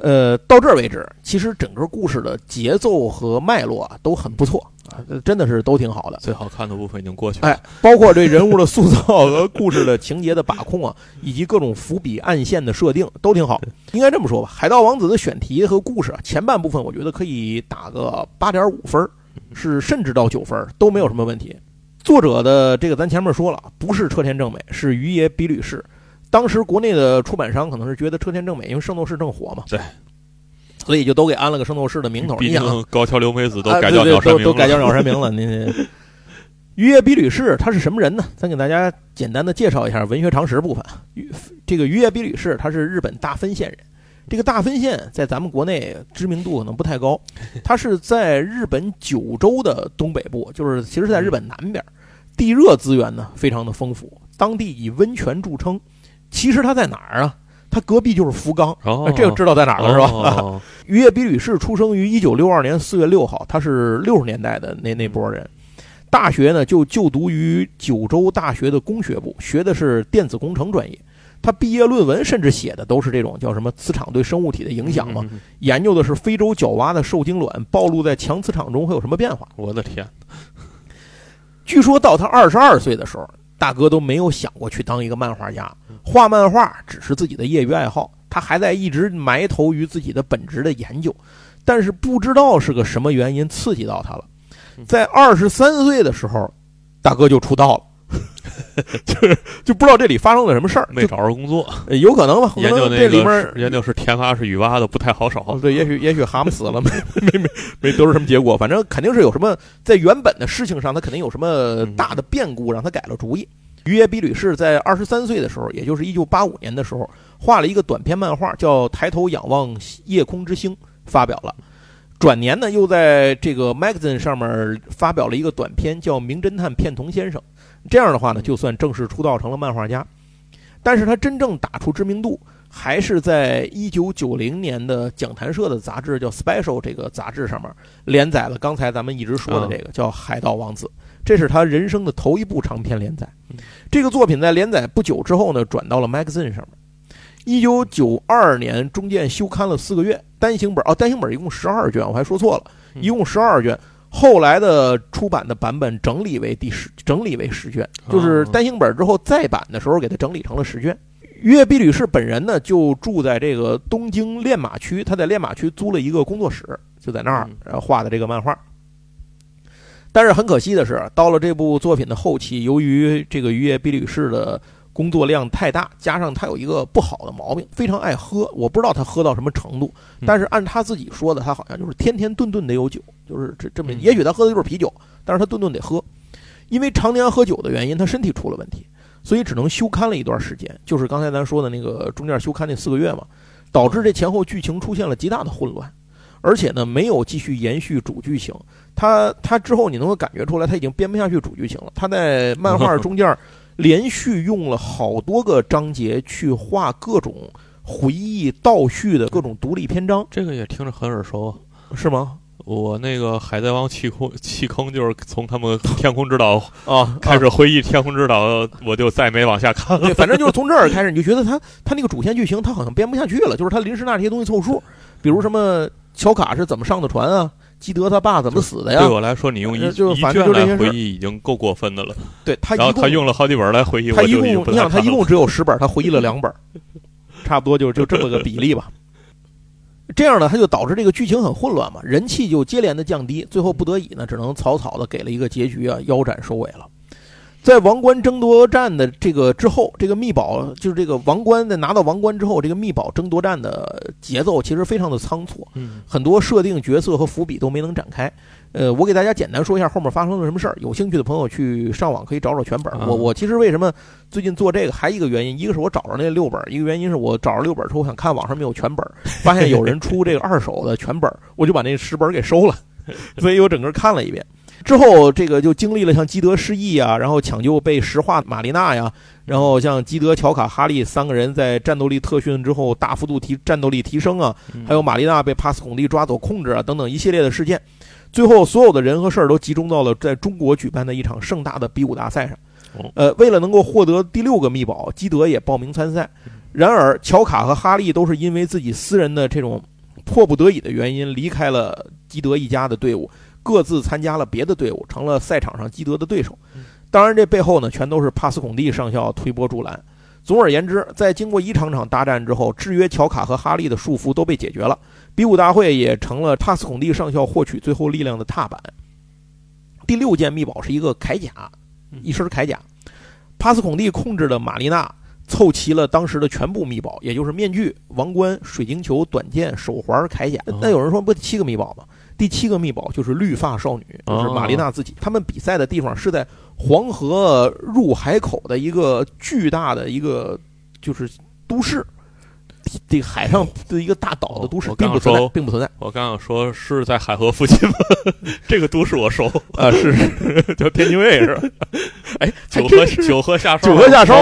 呃，到这儿为止，其实整个故事的节奏和脉络啊都很不错啊，真的是都挺好的。最好看的部分已经过去了。哎，包括对人物的塑造和故事的情节的把控啊，以及各种伏笔、暗线的设定都挺好。应该这么说吧，《海盗王子》的选题和故事啊，前半部分我觉得可以打个八点五分儿，是甚至到九分都没有什么问题。作者的这个咱前面说了，不是车田正美，是于野比吕士。当时国内的出版商可能是觉得车田正美，因为圣斗士正火嘛，对，所以就都给安了个圣斗士的名头。毕竟高桥留美子都啊改叫鸟山明了，都都改叫鸟山明了。您于野比吕士他是什么人呢？咱给大家简单的介绍一下文学常识部分。于这个于野比吕士他是日本大分县人。这个大分县在咱们国内知名度可能不太高，它是在日本九州的东北部，就是其实是在日本南边，地热资源呢非常的丰富，当地以温泉著称。其实它在哪儿啊？它隔壁就是福冈，哦，这个知道在哪儿了是吧？哦于野比吕士出生于一九六二年四月六号，他是六十年代的那那波人。大学呢就就读于九州大学的工学部，学的是电子工程专业。他毕业论文甚至写的都是这种叫什么磁场对生物体的影响嘛，研究的是非洲角蛙的受精卵暴露在强磁场中会有什么变化。我的天，据说到他二十二岁的时候，大哥都没有想过去当一个漫画家，画漫画只是自己的业余爱好，他还在一直埋头于自己的本职的研究，但是不知道是个什么原因刺激到他了，在二十三岁的时候，大哥就出道了。就是就不知道这里发生了什么事儿，没找着工作，呃有可能吧？研究那个这里面是研究是天蛙是雨蛙的不太好找哦，。对，也许也许蛤蟆死了，没没没没得出什么结果，反正肯定是有什么在原本的事情上，他肯定有什么大的变故，让他改了主意。于野比吕氏在二十三岁的时候，也就是一九八五年的时候，画了一个短篇漫画，叫《抬头仰望夜空之星》，发表了。转年呢，又在这个 magazine 上面发表了一个短篇，叫《名侦探片桐先生》。这样的话呢，就算正式出道成了漫画家。但是他真正打出知名度，还是在一九九零年的讲谈社的杂志叫《Special》这个杂志上面连载了刚才咱们一直说的这个叫《海盗王子》，这是他人生的头一部长篇连载。这个作品在连载不久之后呢，转到了 Magazine 上面。一九九二年中间休刊了四个月，单行本哦，单行本一共十二卷，我还说错了，一共十二卷。后来的出版的版本整理为第十，整理为十卷，就是单行本之后再版的时候给它整理成了十卷。约野比吕士本人呢，就住在这个东京练马区，他在练马区租了一个工作室，就在那儿嗯然后画的这个漫画。但是很可惜的是，到了这部作品的后期，由于这个渔野比吕士的工作量太大，加上他有一个不好的毛病，非常爱喝。我不知道他喝到什么程度，嗯但是按他自己说的，他好像就是天天顿顿得有酒，就是这这么，嗯也许他喝的就是啤酒，但是他顿顿得喝。因为常年喝酒的原因，他身体出了问题，所以只能休刊了一段时间，就是刚才咱说的那个中间休刊那四个月嘛，导致这前后剧情出现了极大的混乱，而且呢没有继续延续主剧情。他他之后你能够感觉出来，他已经编不下去主剧情了。他在漫画中间 连续用了好多个章节去画各种回忆倒叙的各种独立篇章，这个也听着很耳熟啊。是吗？我那个《海贼王》弃空弃坑，就是从他们天空之岛啊，开始回忆天空之岛，我就再没往下看了。对，反正就是从这儿开始，你就觉得他他那个主线剧情他好像编不下去了，就是他临时拿这些东西凑数，比如什么乔卡是怎么上的船啊，基德他爸怎么死的呀对？我来说，你用一呃就是反正就这些回忆已经够过分的了。对他然后他用了好几本来回忆，他一共你想他一共只有十本，他回忆了两本，差不多就就这么个比例吧。这样呢，他就导致这个剧情很混乱嘛，人气就接连的降低，最后不得已呢，只能草草的给了一个结局啊，腰斩收尾了。在王冠争夺战的这个之后，这个密宝就是这个王冠在拿到王冠之后，这个密宝争夺战的节奏其实非常的仓促，嗯很多设定角色和伏笔都没能展开。呃，我给大家简单说一下后面发生了什么事儿，有兴趣的朋友去上网可以找找全本。啊我我其实为什么最近做这个，还一个原因，一个是我找着那六本，一个原因是我找着六本之后，我想看网上没有全本，发现有人出这个二手的全本，我就把那十本给收了，所以我整个看了一遍。之后，这个就经历了像基德失忆啊，然后抢救被石化玛丽娜呀，然后像基德、乔卡、哈利三个人在战斗力特训之后大幅度提战斗力提升啊，嗯。还有玛丽娜被帕斯孔蒂抓走控制啊等等一系列的事件，最后所有的人和事儿都集中到了在中国举办的一场盛大的比武大赛上。哦。呃，为了能够获得第六个秘宝，基德也报名参赛。然而，乔卡和哈利都是因为自己私人的这种迫不得已的原因离开了基德一家的队伍，各自参加了别的队伍，成了赛场上基德的对手。当然，这背后呢，全都是帕斯孔蒂上校推波助澜。总而言之，在经过一场场大战之后，制约乔卡和哈利的束缚都被解决了，比武大会也成了帕斯孔蒂上校获取最后力量的踏板。第六件秘宝是一个铠甲，一身铠甲。帕斯孔蒂控制的玛丽娜凑齐了当时的全部秘宝，也就是面具、王冠、水晶球、短剑、手环、铠甲。那有人说不七个秘宝吗？第七个密宝就是绿发少女，就是玛丽娜自己。他们比赛的地方是在黄河入海口的一个巨大的一个就是都市，这个海上的一个大岛的都市，我并不存在刚说，并不存在我刚想说是在海河附近吗？这个都市我熟，啊，是是 叫天津卫是吧？哎，还九河九河下梢，九河下梢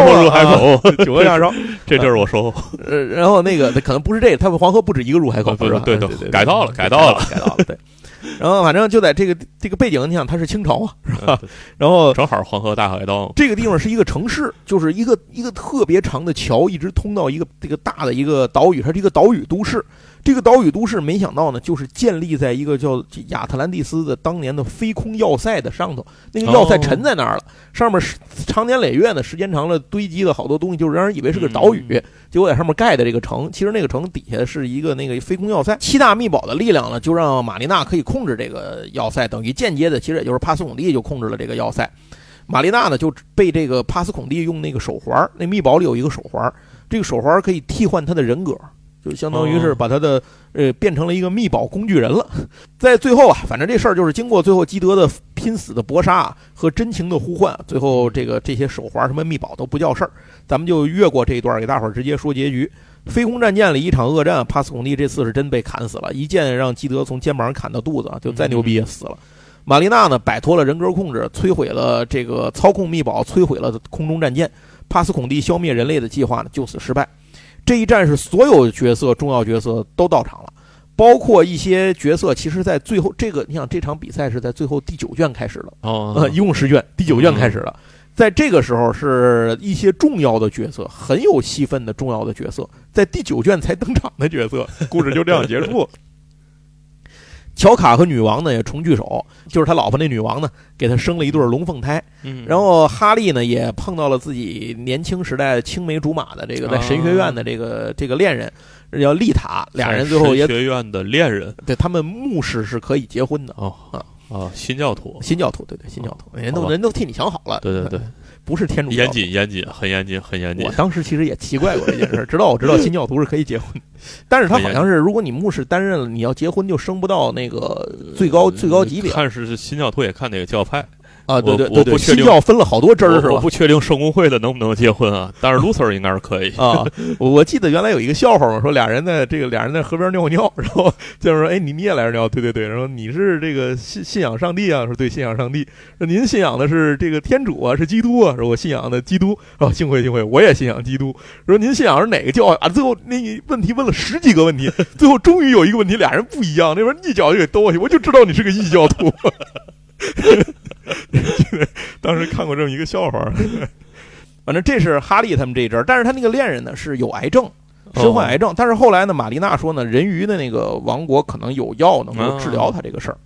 九河下梢。这地儿我熟。呃，然后那个可能不是这个，他们黄河不止一个入海口，对是对对对，改道了改道了改道了。对，然后反正就在这个这个背景，你想它是清朝啊，是吧？嗯然后正好黄河大海东，这个地方是一个城市，就是一个一个特别长的桥，一直通到一个这个大的一个岛屿，它是一个岛屿都市。这个岛屿都市没想到呢，就是建立在一个叫亚特兰蒂斯的当年的飞空要塞的上头，那个要塞沉在那儿了，上面是长年累月呢，时间长了堆积了好多东西，就是让人以为是个岛屿，结果在上面盖的这个城，其实那个城底下是一个那个飞空要塞。七大密宝的力量呢，就让玛丽娜可以控制这个要塞，等于间接的，其实也就是帕斯孔蒂就控制了这个要塞。玛丽娜呢就被这个帕斯孔蒂用那个手环，那密宝里有一个手环，这个手环可以替换他的人格，就相当于是把他的呃变成了一个密保工具人了。在最后啊，反正这事儿就是经过最后基德的拼死的搏杀啊和真情的呼唤，最后这个这些手环什么密保都不叫事儿，咱们就越过这一段，给大伙儿直接说结局。飞空战舰里一场恶战，帕斯孔蒂这次是真被砍死了，一剑让基德从肩膀上砍到肚子啊，就再牛逼也死了。玛丽娜呢，摆脱了人格控制，摧毁了这个操控密保，摧毁了空中战舰。帕斯孔蒂消灭人类的计划呢，就此失败。这一战是所有角色重要角色都到场了，包括一些角色，其实在最后这个，你想这场比赛是在最后第九卷开始的，哦，呃，一共十卷，第九卷开始了。在这个时候，是一些重要的角色，很有戏份的重要的角色，在第九卷才登场的角色，故事就这样结束了。乔卡和女王呢也重聚首，就是他老婆那女王呢，给他生了一对龙凤胎。嗯，然后哈利呢也碰到了自己年轻时代青梅竹马的这个在神学院的这个这个恋人，叫丽塔。俩人最后也神学院的恋人对他们牧师是可以结婚的。哦啊啊，新教徒，新教徒，对对，新教徒，人都人都替你想好了。对对对，不是天主教严谨严谨，很严谨很严谨。我。当时其实也奇怪过这件事，直到我知道新教徒是可以结婚，但是他好像是，如果你牧师担任了，你要结婚就升不到那个最高最高级别。看是新教徒也看哪个教派啊。对对我对对，我不确定新教分了好多支儿是吧？我我不确定圣公会的能不能结婚啊，但是 Luther 应该是可以。啊，我我记得原来有一个笑话嘛，说俩人在这个俩人在河边尿尿，然后就是说，哎，你你也来这尿？对对对，然后你是这个信信仰上帝啊？说对，信仰上帝。说您信仰的是这个天主啊，是基督啊？说我信仰的基督。啊，幸会幸会，我也信仰基督。说您信仰是哪个教啊？最后那个问题问了十几个问题，最后终于有一个问题俩人不一样，那边一脚就给兜过去，我就知道你是个异教徒。当时看过这么一个笑话。反正这是哈利他们这一阵儿，但是他那个恋人呢是有癌症，身患癌症。但是后来呢，玛丽娜说呢，人鱼的那个王国可能有药能够治疗他这个事儿，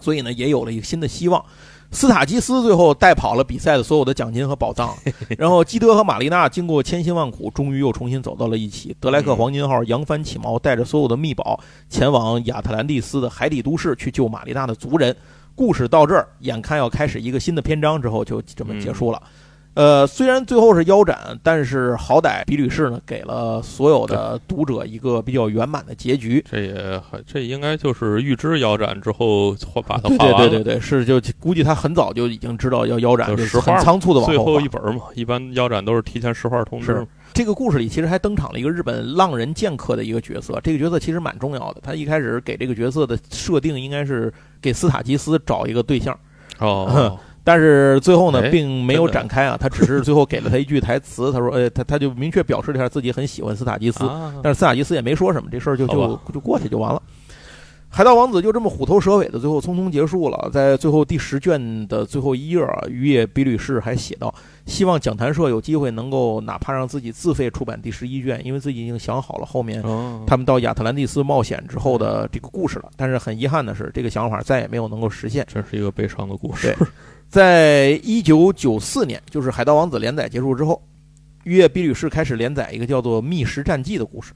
所以呢，也有了一个新的希望。斯塔基斯最后带跑了比赛的所有的奖金和宝藏，然后基德和玛丽娜经过千辛万苦，终于又重新走到了一起。德莱克黄金号扬帆起锚，带着所有的秘宝前往亚特兰蒂斯的海底都市去救玛丽娜的族人。故事到这儿，眼看要开始一个新的篇章之后，就这么结束了。呃，虽然最后是腰斩，但是好歹比吕氏呢给了所有的读者一个比较圆满的结局。这也还这应该就是预知腰斩之后画把它画完了，对对对对，是就估计他很早就已经知道要腰斩，就是很仓促的往后最后一本嘛，一般腰斩都是提前实话通知是。这个故事里其实还登场了一个日本浪人剑客的一个角色，这个角色其实蛮重要的。他一开始给这个角色的设定应该是给斯塔吉斯找一个对象，哦，但是最后呢哎并没有展开啊，他只是最后给了他一句台词，他说：“呃，他他就明确表示了一下自己很喜欢斯塔吉斯，啊但是斯塔吉斯也没说什么，这事儿就就就过去就完了。海盗王子就这么虎头蛇尾的，最后匆匆结束了。在最后第十卷的最后一页啊，渔野比吕士还写道：“希望讲坛社有机会能够哪怕让自己自费出版第十一卷，因为自己已经想好了后面哦他们到亚特兰蒂斯冒险之后的这个故事了。但是很遗憾的是，这个想法再也没有能够实现。这是一个悲伤的故事。在一九九四年，就是《海盗王子》连载结束之后，雨野比吕士开始连载一个叫做《觅食战记》的故事。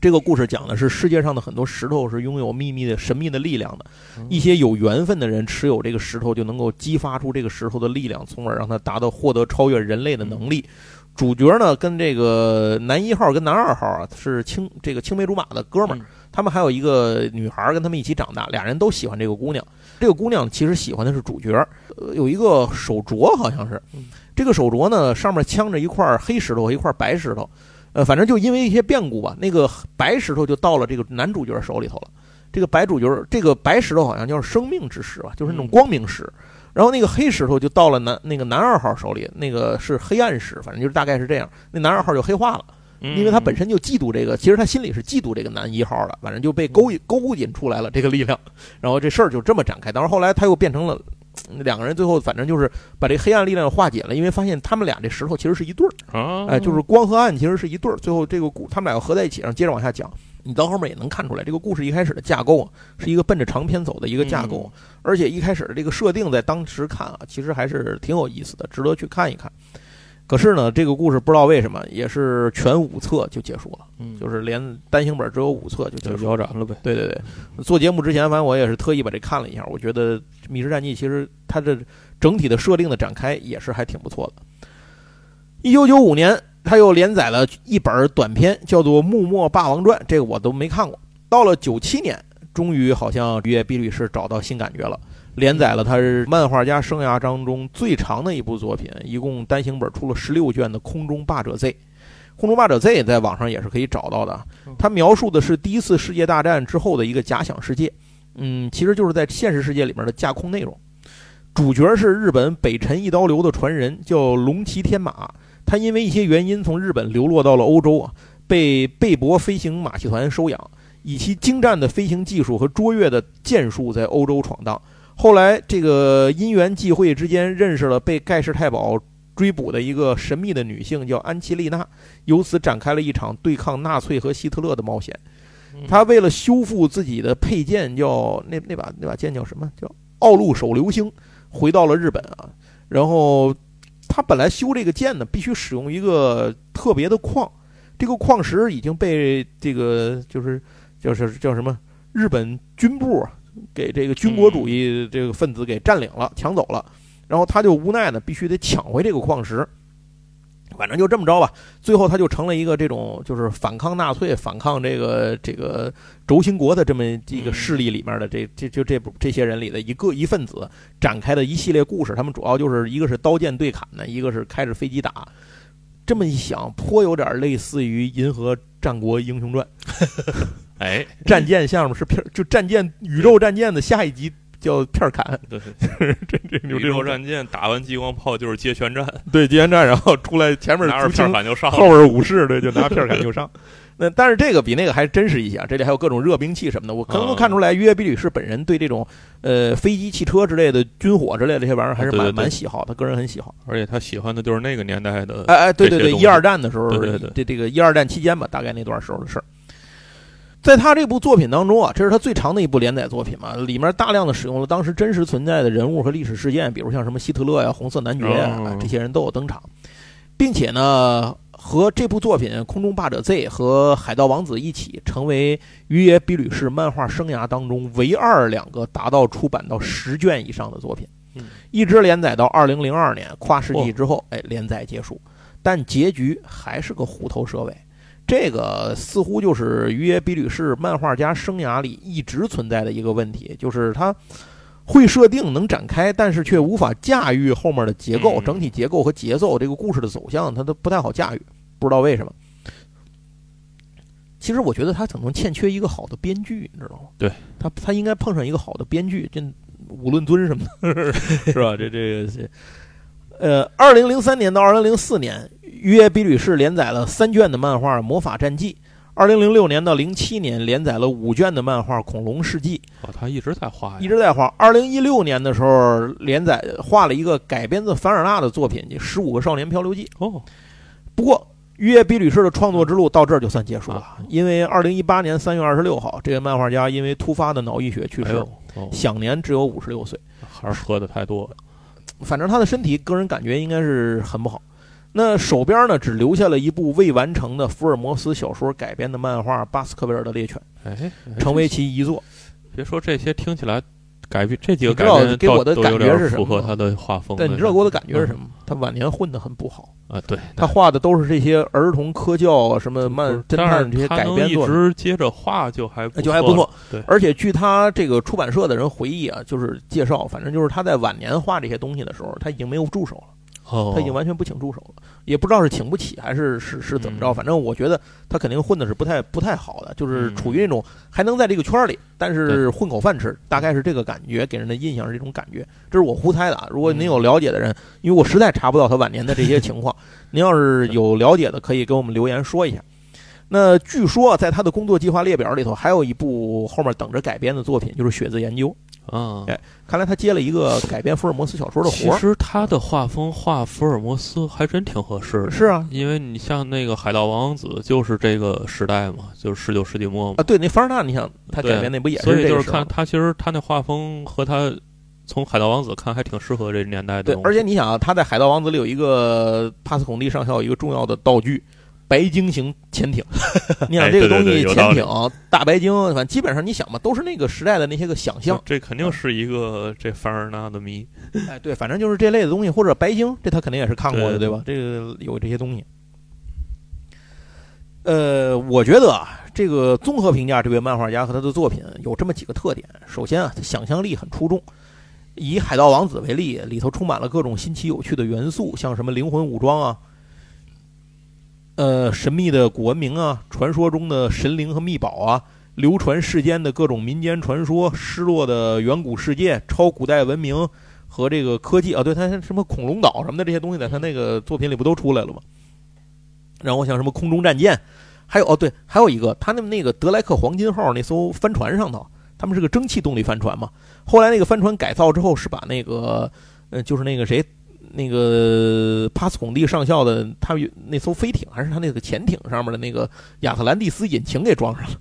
这个故事讲的是世界上的很多石头是拥有秘密的神秘的力量的，一些有缘分的人持有这个石头就能够激发出这个石头的力量，从而让他达到获得超越人类的能力。主角呢跟这个男一号跟男二号啊是青这个青梅竹马的哥们儿嗯，他们还有一个女孩儿跟他们一起长大，俩人都喜欢这个姑娘。这个姑娘其实喜欢的是主角，呃，有一个手镯好像是嗯，这个手镯呢上面镶着一块黑石头和一块白石头，呃，反正就因为一些变故吧，那个白石头就到了这个男主角手里头了。这个白主角，这个白石头好像叫生命之石吧，就是那种嗯光明石。然后那个黑石头就到了男那个男二号手里，那个是黑暗石，反正就是大概是这样。那男二号就黑化了。因为他本身就嫉妒这个，其实他心里是嫉妒这个男一号的，反正就被勾引勾引出来了这个力量，然后这事儿就这么展开。当然后来他又变成了两个人，最后反正就是把这黑暗力量化解了，因为发现他们俩这石头其实是一对儿，啊，哎，就是光和暗其实是一对儿。最后这个故他们俩要合在一起，然后接着往下讲。你到后面也能看出来，这个故事一开始的架构啊，是一个奔着长篇走的一个架构，而且一开始的这个设定在当时看啊，其实还是挺有意思的，值得去看一看。可是呢，这个故事不知道为什么也是全五册就结束了，嗯，就是连单行本只有五册就结就束了。腰斩了呗。对对对，做节目之前，反正我也是特意把这看了一下，我觉得《密室战记》其实它这整体的设定的展开也是还挺不错的。一九九五年，他又连载了一本短篇，叫做《幕末霸王传》，这个我都没看过。到了九七年，终于好像于野碧律师找到新感觉了，连载了他是漫画家生涯当中最长的一部作品，一共单行本出了十六卷的《空中霸者 Z》。《空中霸者 Z》在网上也是可以找到的，它描述的是第一次世界大战之后的一个假想世界，嗯，其实就是在现实世界里面的架空内容。主角是日本北辰一刀流的传人，叫龙骑天马。他因为一些原因从日本流落到了欧洲啊，被贝博飞行马戏团收养，以其精湛的飞行技术和卓越的剑术在欧洲闯荡。后来这个因缘际会之间认识了被盖世太保追捕的一个神秘的女性，叫安琪丽娜，由此展开了一场对抗纳粹和希特勒的冒险。他为了修复自己的佩剑，叫那那把那把剑叫什么？叫奥路手流星，回到了日本啊。然后他本来修这个剑呢，必须使用一个特别的矿，这个矿石已经被这个就是就是叫什么日本军部啊给这个军国主义这个分子给占领了、抢走了。然后他就无奈呢，必须得抢回这个矿石。反正就这么着吧，最后他就成了一个这种就是反抗纳粹、反抗这个这个轴心国的这么一个势力里面的这这就这部这些人里的一个一份子展开的一系列故事。他们主要就是一个是刀剑对砍的，一个是开着飞机打。这么一想，颇有点类似于《银河战国英雄传》，哎，战舰项目是片，就战舰宇宙战舰的下一集叫片儿砍，对，这这宇宙战舰打完激光炮就是接拳战，对接连战，然后出来前面拿着片儿砍就上后了。边武士对，就拿片儿砍就上。那但是这个比那个还真实一些啊，这里还有各种热兵器什么的，我可能看出来，约比吕士本人对这种呃飞机、汽车之类的军火之类的这些玩意儿还是蛮对对对蛮喜好，他个人很喜好。而且他喜欢的就是那个年代的，哎哎，对对对，一二战的时候，对对对这这个一二战期间吧，大概那段时候的事儿。在他这部作品当中啊，这是他最长的一部连载作品嘛，里面大量的使用了当时真实存在的人物和历史事件，比如像什么希特勒呀、红色男爵呀、啊这些人都有登场，并且呢，和这部作品《空中霸者 Z》和《海盗王子》一起，成为于野比吕士漫画生涯当中唯二两个达到出版到十卷以上的作品。嗯一直连载到二零零二年跨世纪之后，哎，连载结束，但结局还是个虎头蛇尾。这个似乎就是于野比吕氏漫画家生涯里一直存在的一个问题，就是他会设定能展开，但是却无法驾驭后面的结构、嗯整体结构和节奏，这个故事的走向，他都不太好驾驭，不知道为什么。其实我觉得他可能欠缺一个好的编剧，你知道吗？对他，他应该碰上一个好的编剧，这武论尊什么的，是吧？这这个，呃，二零零三年到二零零四年，于野比吕士连载了三卷的漫画《魔法战记》，二零零六年到零七年连载了五卷的漫画《恐龙世纪》，哦，他一直在画呀，一直在画。二零一六年的时候连载画了一个改编自凡尔纳的作品《十五个少年漂流记》。哦，不过，约比吕士的创作之路到这儿就算结束了啊，因为二零一八年三月二十六号，这位漫画家因为突发的脑溢血去世，享年只有五十六岁。还是喝的太多了，反正他的身体，个人感觉应该是很不好。那手边呢，只留下了一部未完成的福尔摩斯小说改编的漫画《巴斯克维尔的猎犬哎，哎》，成为其遗作。别说这些，听起来改编这几个改编给我的感觉是什么吗符合他的画风。但你知道给我的感觉是什嗯么？他晚年混得很不好，啊？对，他画的都是这些儿童科教啊、什么漫侦探这些改编作品。直接着画就还就还不错，对而且据他这个出版社的人回忆啊，就是介绍，反正就是他在晚年画这些东西的时候，他已经没有助手了。哦，他已经完全不请助手了，也不知道是请不起还是是是怎么着，嗯反正我觉得他肯定混的是不太不太好的，就是嗯处于那种还能在这个圈儿里，但是混口饭吃，大概是这个感觉，给人的印象是这种感觉，这是我胡猜的啊。如果嗯您有了解的人，因为我实在查不到他晚年的这些情况，您要是 有了解的，可以给我们留言说一下。那据说在他的工作计划列表里头，还有一部后面等着改编的作品，就是《血字研究》。啊，哎看来他接了一个改编福尔摩斯小说的活儿。其实他的画风画福尔摩斯还真挺合适的，是啊，因为你像那个海盗王子，就是这个时代嘛，就是十九世纪末嘛啊，，对，那凡尔纳，你想他改编那不也是所以就是看他其实他那画风和他从海盗王子看还挺适合这年代的对。而且你想啊，他在《海盗王子》里有一个帕斯孔蒂上校一个重要的道具。白鲸型潜艇，你想这个东西，潜艇、大白鲸，反正基本上你想吧，都是那个时代的那些个想象。这肯定是一个这凡尔纳的迷，哎，对，反正就是这类的东西，或者白鲸，这他肯定也是看过的，对对吧？这个有这些东西。呃，我觉得啊，这个综合评价这位漫画家和他的作品有这么几个特点。首先啊，他想象力很出众。以《海盗王子》为例，里头充满了各种新奇有趣的元素，像什么灵魂武装啊，呃，神秘的古文明啊，传说中的神灵和秘宝啊，流传世间的各种民间传说，失落的远古世界，超古代文明和这个科技啊，对，他什么恐龙岛什么的这些东西，在他那个作品里不都出来了吗？然后像什么空中战舰，还有哦对，还有一个他那那个德莱克黄金号那艘帆船上头，他们是个蒸汽动力帆船嘛。后来那个帆船改造之后，是把那个呃，就是那个谁，那个帕斯孔蒂上校的他有那艘飞艇还是他那个潜艇上面的那个亚特兰蒂斯引擎给装上了，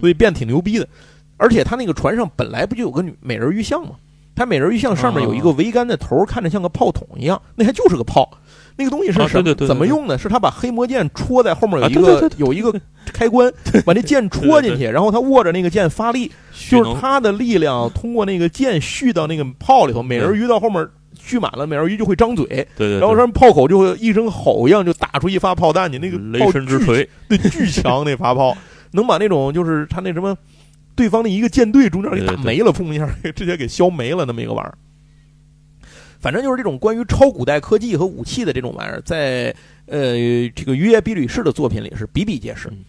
所以变挺牛逼的。而且他那个船上本来不就有个女美人鱼像吗？他美人鱼像上面有一个桅杆的头，看着像个炮筒一样，那还就是个炮。那个东西是啊什么？怎么用的？是他把黑魔剑戳在后面有一个、有一个开关，把那剑戳进去，然后他握着那个剑发力，就是他的力量通过那个剑蓄到那个炮里头，美人鱼到后面蓄满了，美人鱼就会张嘴，对对，然后对他炮口就会一声吼一样就打出一发炮弹你，那个雷神之锤，那，巨强那发炮，能把那种就是他那什么，对方的一个舰队中间给打没了，砰一下直接给消没了那么一个玩意儿。反正就是这种关于超古代科技和武器的这种玩意儿，在呃这个约比吕士的作品里是比比皆是。嗯。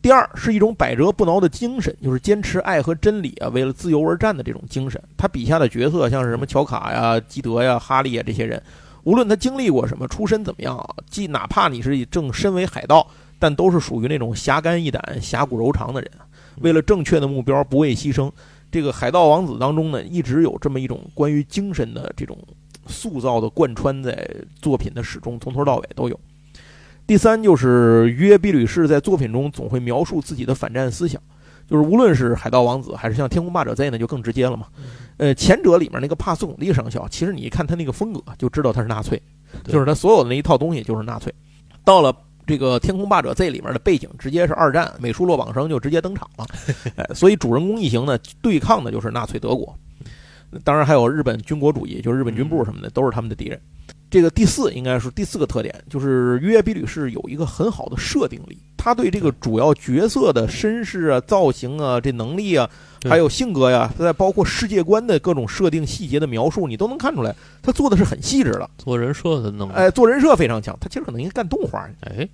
第二是一种百折不挠的精神，就是坚持爱和真理啊，为了自由而战的这种精神。他笔下的角色像是什么乔卡呀、基德呀、哈利呀这些人，无论他经历过什么，出身怎么样啊，既哪怕你是正身为海盗，但都是属于那种侠肝义胆、侠骨柔肠的人，为了正确的目标不畏牺牲。这个海盗王子当中呢，一直有这么一种关于精神的这种塑造的贯穿在作品的始终，从头到尾都有。第三就是约比吕士在作品中总会描述自己的反战思想，就是无论是海盗王子还是像天空霸者 Z 呢，就更直接了嘛。呃，前者里面那个帕斯孔蒂上校，其实你一看他那个风格，就知道他是纳粹，就是他所有的那一套东西就是纳粹。到了这个《天空霸者 Z》里面的背景直接是二战，美术落榜生就直接登场了，哎，所以主人公一行呢对抗的就是纳粹德国，当然还有日本军国主义，就是日本军部什么的都是他们的敌人。这个第四应该是第四个特点，就是约比吕氏有一个很好的设定力，他对这个主要角色的身世啊、造型啊、这能力啊，还有性格呀，再包括世界观的各种设定细节的描述，你都能看出来，他做的是很细致的。做人设的能力，哎，做人设非常强，他其实可能应该干动画去。哎，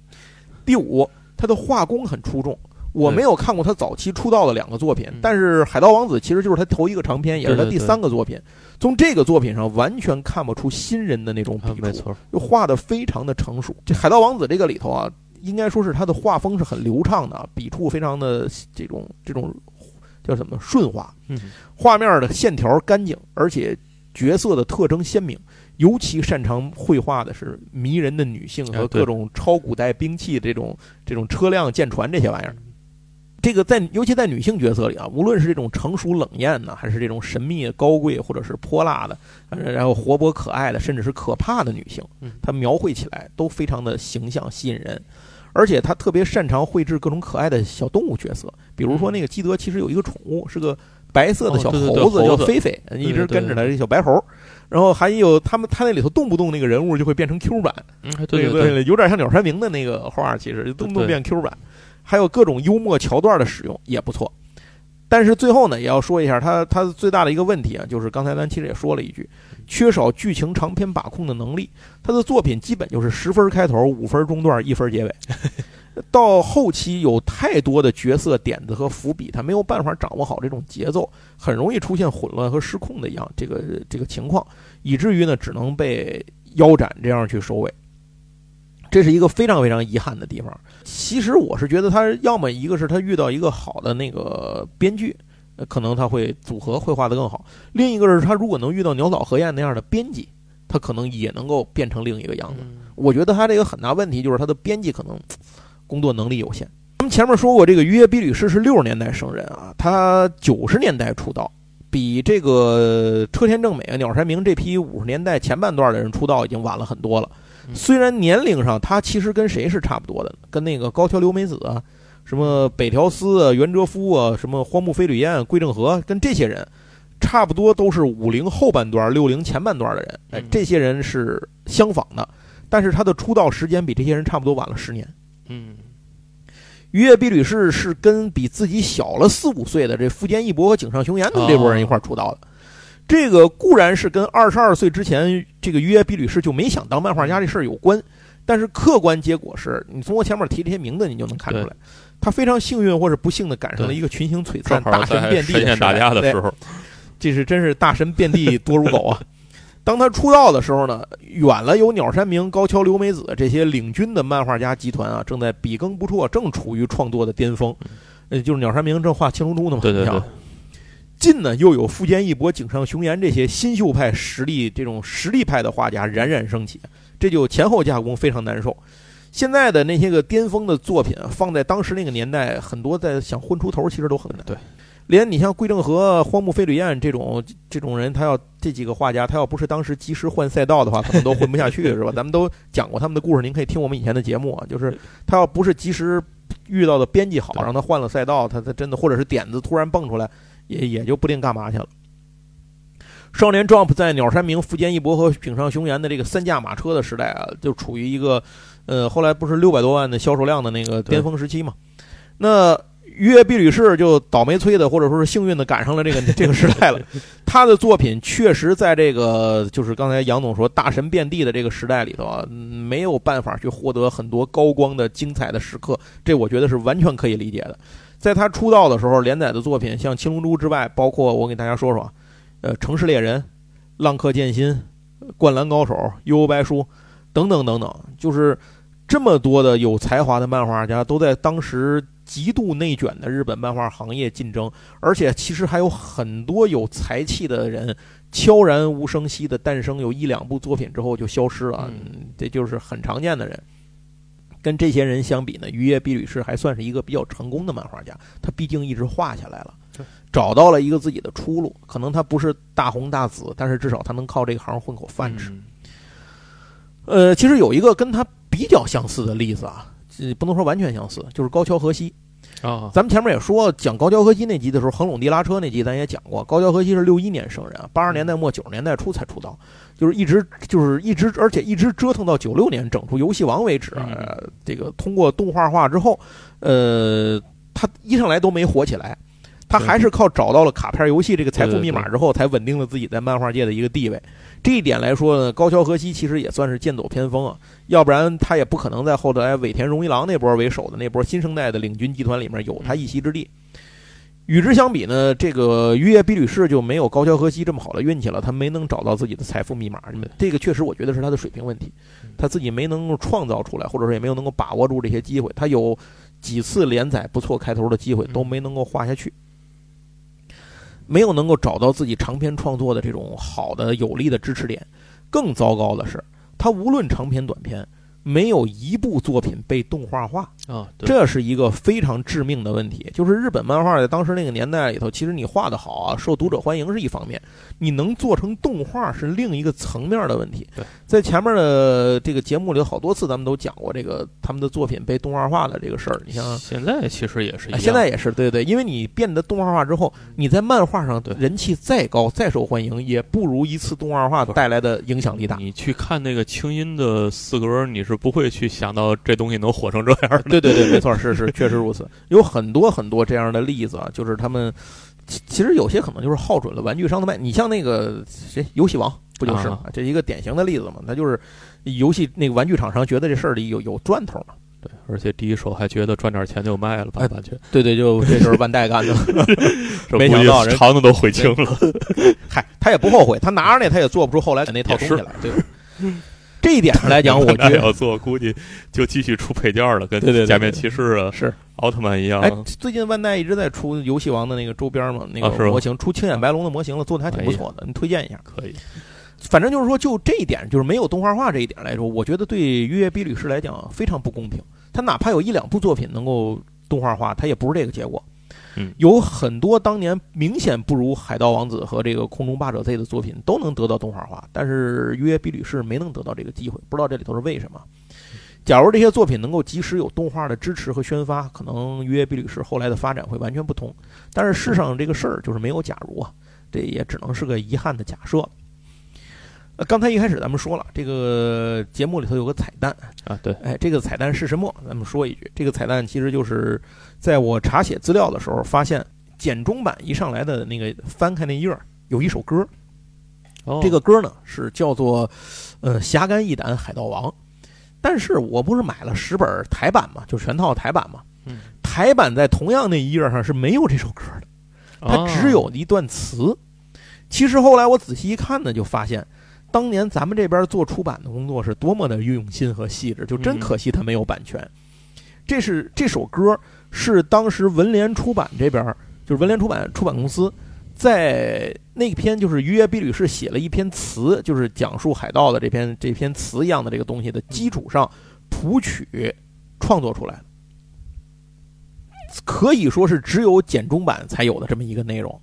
第五，他的画工很出众。我没有看过他早期出道的两个作品，嗯但是《海盗王子》其实就是他头一个长篇，也是他第三个作品。从这个作品上完全看不出新人的那种笔触，就画的非常的成熟。这《海盗王子》这个里头啊，应该说是他的画风是很流畅的，笔触非常的这种这种叫什么顺滑，嗯，画面的线条干净，而且角色的特征鲜明。尤其擅长绘画的是迷人的女性和各种超古代兵器这种这种车辆、舰船这些玩意儿。这个在尤其在女性角色里啊，无论是这种成熟冷艳呢，还是这种神秘高贵或者是泼辣的，呃然后活泼可爱的，甚至是可怕的女性嗯，她描绘起来都非常的形象吸引人。而且她特别擅长绘制各种可爱的小动物角色，比如说那个基德其实有一个宠物是个白色的小猴子，叫菲菲，一直跟着他这小白猴。然后还有他们他那里头动不动那个人物就会变成 Q 版，嗯，对对，有点像鸟山明的那个画，其实动不动变 Q 版。还有各种幽默桥段的使用也不错。但是最后呢，也要说一下他他最大的一个问题啊，就是刚才咱其实也说了一句，缺少剧情长篇把控的能力。他的作品基本就是十分开头，五分中段，一分结尾。到后期有太多的角色点子和伏笔，他没有办法掌握好这种节奏，很容易出现混乱和失控的一样这个这个情况，以至于呢只能被腰斩这样去收尾。这是一个非常非常遗憾的地方。其实我是觉得他要么一个是他遇到一个好的那个编剧，可能他会组合会画得更好；另一个是他如果能遇到鸟岛和彦那样的编辑，他可能也能够变成另一个样子。我觉得他这个很大问题就是他的编辑可能工作能力有限。咱们前面说过，这个约比吕士是六十年代生人啊，他九十年代出道，比这个车田正美啊、鸟山明这批五十年代前半段的人出道已经晚了很多了。虽然年龄上他其实跟谁是差不多的，跟那个高桥留美子啊、什么北条司啊、原哲夫啊、什么荒木飞吕彦、桂正和，跟这些人差不多都是五零后半段、六零前半段的人。哎，这些人是相仿的，但是他的出道时间比这些人差不多晚了十年。嗯，于野碧吕氏是跟比自己小了四五岁的这富坚义博和井上雄彦的这波人一块出道的。这个固然是跟二十二岁之前这个约比吕氏就没想当漫画家这事儿有关，但是客观结果是你从我前面提这些名字，你就能看出来，他非常幸运或者不幸的赶上了一个群星璀璨、大神遍地的打架的时候，这是真是大神遍地多如狗啊！当他出道的时候呢，远了有鸟山明、高桥留美子这些领军的漫画家集团啊，正在笔耕不辍，正处于创作的巅峰。呃，就是鸟山明正画青龙珠呢嘛，对对对。近呢，又有富坚义博、井上雄彦这些新秀派实力，这种实力派的画家冉冉升起，这就前后加工非常难受。现在的那些个巅峰的作品，放在当时那个年代，很多在想混出头，其实都很难。对，连你像桂正和、荒木飞吕彦这种这种人，他要这几个画家，他要不是当时及时换赛道的话，可能都混不下去，是吧？咱们都讲过他们的故事，您可以听我们以前的节目啊。就是他要不是及时遇到的编辑好，让他换了赛道，他他真的或者是点子突然蹦出来。也也就不定干嘛去了。少年 Jump 在鸟山明、富坚义博和井上雄彦的这个三驾马车的时代啊，就处于一个，呃，后来不是六百多万的销售量的那个巅峰时期嘛。那约碧吕士就倒霉催的，或者说是幸运的赶上了这个 这个时代了。他的作品确实在这个就是刚才杨总说大神遍地的这个时代里头啊，没有办法去获得很多高光的精彩的时刻，这我觉得是完全可以理解的。在他出道的时候，连载的作品像《青龙珠》之外，包括我给大家说说，呃，《城市猎人》《浪客剑心》《灌篮高手》《幽游白书》等等等等，就是这么多的有才华的漫画家都在当时极度内卷的日本漫画行业竞争，而且其实还有很多有才气的人悄然无声息的诞生，有一两部作品之后就消失了，这就是很常见的人。跟这些人相比呢，渔业毕吕氏还算是一个比较成功的漫画家。他毕竟一直画下来了，找到了一个自己的出路。可能他不是大红大紫，但是至少他能靠这个行混口饭吃。呃，其实有一个跟他比较相似的例子啊，不能说完全相似，就是高桥和希。啊，咱们前面也说讲高桥和希那集的时候，横垄地拉车那集咱也讲过。高桥和希是六一年生人，八十年代末九十年代初才出道，就是一直就是一直，而且一直折腾到九六年整出游戏王为止。呃这个通过动画化之后，呃，他一上来都没火起来，他还是靠找到了卡片游戏这个财富密码之后，才稳定了自己在漫画界的一个地位。这一点来说呢，高桥和希其实也算是剑走偏锋啊，要不然他也不可能在后来尾田荣一郎那波为首的那波新生代的领军集团里面有他一席之地。与之相比呢，这个渔业比吕士就没有高桥和希这么好的运气了，他没能找到自己的财富密码。这个确实我觉得是他的水平问题，他自己没能够创造出来，或者说也没有能够把握住这些机会。他有几次连载不错开头的机会都没能够画下去。没有能够找到自己长篇创作的这种好的有力的支持点，更糟糕的是，他无论长篇短篇。没有一部作品被动画化啊，这是一个非常致命的问题。就是日本漫画在当时那个年代里头，其实你画的好啊，受读者欢迎是一方面，你能做成动画是另一个层面的问题。在前面的这个节目里，好多次咱们都讲过这个他们的作品被动画化的这个事儿。你像现在其实也是，现在也是，对对，因为你变得动画化之后，你在漫画上人气再高、再受欢迎，也不如一次动画化带来的影响力大。你去看那个清音的四格，你是。是不会去想到这东西能火成这样的。对对对，没错，是是，确实如此。有很多很多这样的例子啊，就是他们其其实有些可能就是耗准了玩具商的卖。你像那个谁，游戏王不就是吗？这一个典型的例子嘛。他就是游戏那个玩具厂商觉得这事儿里有有赚头嘛。对，而且第一手还觉得赚点钱就卖了，吧版权。对对，就这就是万代干的，没想到人肠子都悔青了。嗨，他也不后悔，他拿着那他也做不出后来的那套东西来，对吧？这一点上来讲，我觉得要做，估计就继续出配件了，跟假面骑士啊、是奥特曼一样。哎，最近万代一直在出游戏王的那个周边嘛，那个模型出青眼白龙的模型了，做的还挺不错的，你推荐一下。可以。反正就是说，就这一点，就是没有动画化这一点来说，我觉得对《约约比律师》来讲非常不公平。他哪怕有一两部作品能够动画化，他也不是这个结果。嗯，有很多当年明显不如《海盗王子》和这个《空中霸者 Z》的作品都能得到动画化，但是《约比吕士》没能得到这个机会，不知道这里头是为什么。假如这些作品能够及时有动画的支持和宣发，可能《约比吕士》后来的发展会完全不同。但是世上这个事儿就是没有假如啊，这也只能是个遗憾的假设。呃，刚才一开始咱们说了，这个节目里头有个彩蛋啊，对，哎，这个彩蛋是什么？咱们说一句，这个彩蛋其实就是在我查写资料的时候，发现简中版一上来的那个翻开那页儿有一首歌，这个歌呢是叫做呃侠肝义胆海盗王，但是我不是买了十本台版嘛，就全套台版嘛，嗯，台版在同样那一页上是没有这首歌的，它只有一段词。其实后来我仔细一看呢，就发现。当年咱们这边做出版的工作是多么的用心和细致，就真可惜它没有版权。这是这首歌是当时文联出版这边，就是文联出版出版公司，在那篇就是于约比吕氏写了一篇词，就是讲述海盗的这篇这篇词一样的这个东西的基础上谱曲创作出来的，可以说是只有简中版才有的这么一个内容。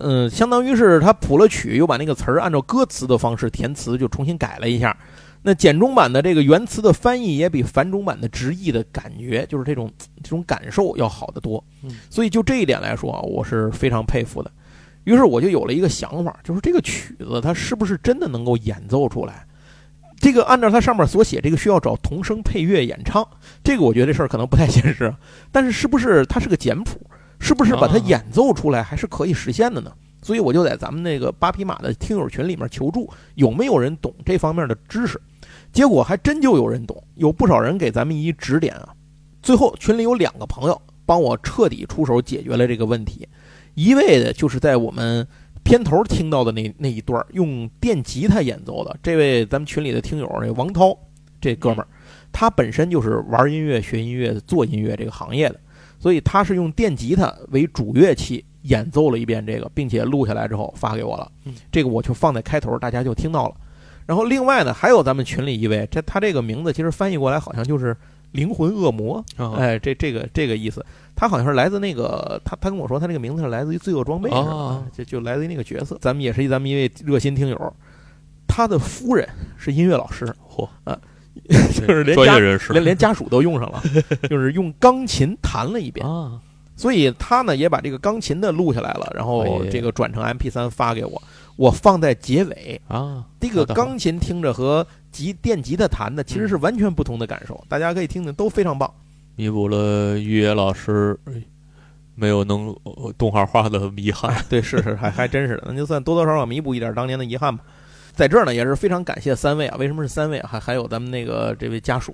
嗯，相当于是他谱了曲，又把那个词儿按照歌词的方式填词，就重新改了一下。那简中版的这个原词的翻译也比繁中版的直译的感觉，就是这种这种感受要好得多。所以就这一点来说啊，我是非常佩服的。于是我就有了一个想法，就是这个曲子它是不是真的能够演奏出来？这个按照它上面所写，这个需要找童声配乐演唱，这个我觉得这事儿可能不太现实。但是是不是它是个简谱？是不是把它演奏出来还是可以实现的呢？所以我就在咱们那个八匹马的听友群里面求助，有没有人懂这方面的知识？结果还真就有人懂，有不少人给咱们一指点啊。最后群里有两个朋友帮我彻底出手解决了这个问题，一位的就是在我们片头听到的那那一段用电吉他演奏的这位咱们群里的听友那王涛这哥们儿，他本身就是玩音乐、学音乐、做音乐这个行业的。所以他是用电吉他为主乐器演奏了一遍这个，并且录下来之后发给我了。这个我就放在开头，大家就听到了。然后另外呢，还有咱们群里一位，这他这个名字其实翻译过来好像就是灵魂恶魔，哎，这这个这个意思。他好像是来自那个，他他跟我说他这个名字是来自于罪恶装备，就就来自于那个角色。咱们也是咱们一位热心听友，他的夫人是音乐老师，嚯啊。就是连专业人士，连连家属都用上了，就是用钢琴弹了一遍啊。所以他呢也把这个钢琴的录下来了，然后这个转成 M P 三发给我，我放在结尾啊。这个钢琴听着和吉电吉他弹的其实是完全不同的感受，大家可以听听，都非常棒。弥补了玉野老师没有能动画化的 遗憾。对，是是，还还真是的，那就算多多少少弥补一点当年的遗憾吧。在这儿呢，也是非常感谢三位啊！为什么是三位啊？还还有咱们那个这位家属，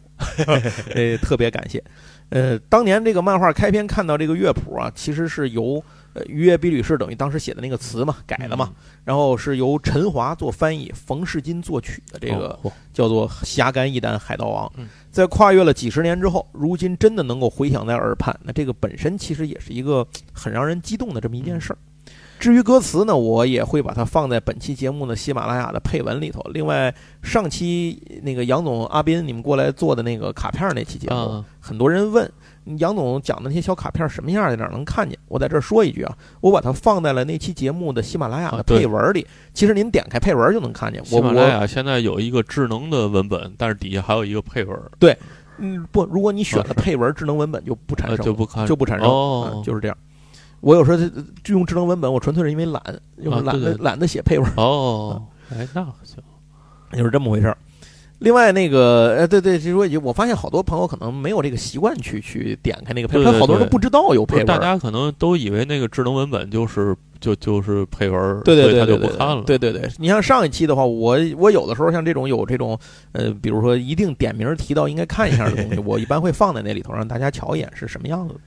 呃，特别感谢。呃，当年这个漫画开篇看到这个乐谱啊，其实是由呃约比吕士等于当时写的那个词嘛改的嘛，然后是由陈华做翻译，冯世金作曲的这个叫做《侠肝义胆海盗王》。在跨越了几十年之后，如今真的能够回响在耳畔，那这个本身其实也是一个很让人激动的这么一件事儿。至于歌词呢，我也会把它放在本期节目的喜马拉雅的配文里头。另外，上期那个杨总、阿斌你们过来做的那个卡片那期节目，很多人问杨总讲的那些小卡片什么样，在哪能看见？我在这儿说一句啊，我把它放在了那期节目的喜马拉雅的配文里。其实您点开配文就能看见。喜马拉雅现在有一个智能的文本，但是底下还有一个配文。对，嗯，不，如果你选了配文，智能文本就不产生，就不看，就不产生，就是这样。我有时候就用智能文本，我纯粹是因为懒，就是懒得懒得写配文。哦，哎，那行，就是这么回事儿。另外那个呃，对对，就是说我发现好多朋友可能没有这个习惯去去点开那个配文，好多人都不知道有配文大。家可能都以为那个智能文本就是就就是配文儿，对对他对对对就不看了。对对对，你像上一期的话，我我有的时候像这种有这种呃，比如说一定点名提到应该看一下的东西，我一般会放在那里头，让大家瞧一眼是什么样子的。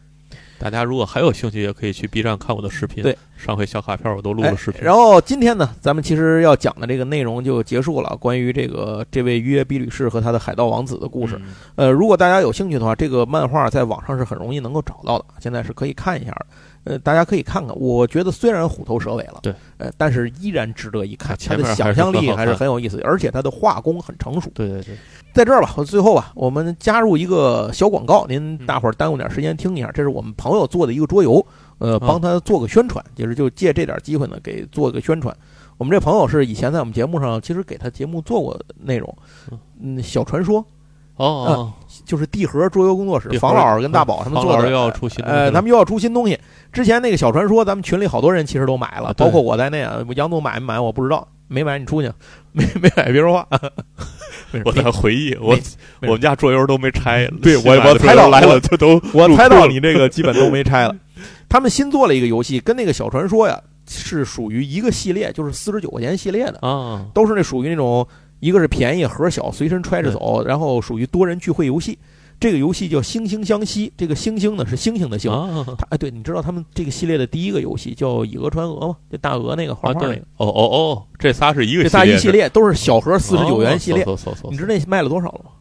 大家如果还有兴趣，也可以去 B 站看我的视频。对，上回小卡片我都录哎了视频。然后今天呢，咱们其实要讲的这个内容就结束了，关于这个这位约比吕士和他的海盗王子的故事。嗯呃，如果大家有兴趣的话，这个漫画在网上是很容易能够找到的，现在是可以看一下的。呃，大家可以看看。我觉得虽然虎头蛇尾了，对，呃，但是依然值得一看。他的想象力还是很有意思，而且他的画工很成熟。对对对，在这儿吧，我最后吧，我们加入一个小广告，您嗯大伙儿耽误点时间听一下。这是我们朋友做的一个桌游，呃，帮他做个宣传，就是就借这点机会呢，给做个宣传。我们这朋友是以前在我们节目上，其实给他节目做过内容，嗯，小传说哦哦，就是地核桌游工作室房老师跟大宝他们做的，房老师又要出新东西呃，了他们又要出新东西。之前那个小传说，咱们群里好多人其实都买了，啊包括我在内啊。杨总买没买我不知道，没买你出去，没没买别说话。我在回忆，我我们家桌游都没拆。对我我猜到来了，就都我猜到你这个基本都没拆了。他们新做了一个游戏，跟那个小传说呀是属于一个系列，就是四十九块钱系列的，啊，都是那属于那种一个是便宜盒小，随身揣着走，然后属于多人聚会游戏。这个游戏叫《惺惺相惜》，这个星星呢是星星的星。啊它哎，对，你知道他们这个系列的第一个游戏叫《以讹传讹》吗？就大鹅那个画啊，画那个，，对哦哦哦，这仨是一个这仨一系系列都是小盒四十九元系列。你知道那卖了多少了吗？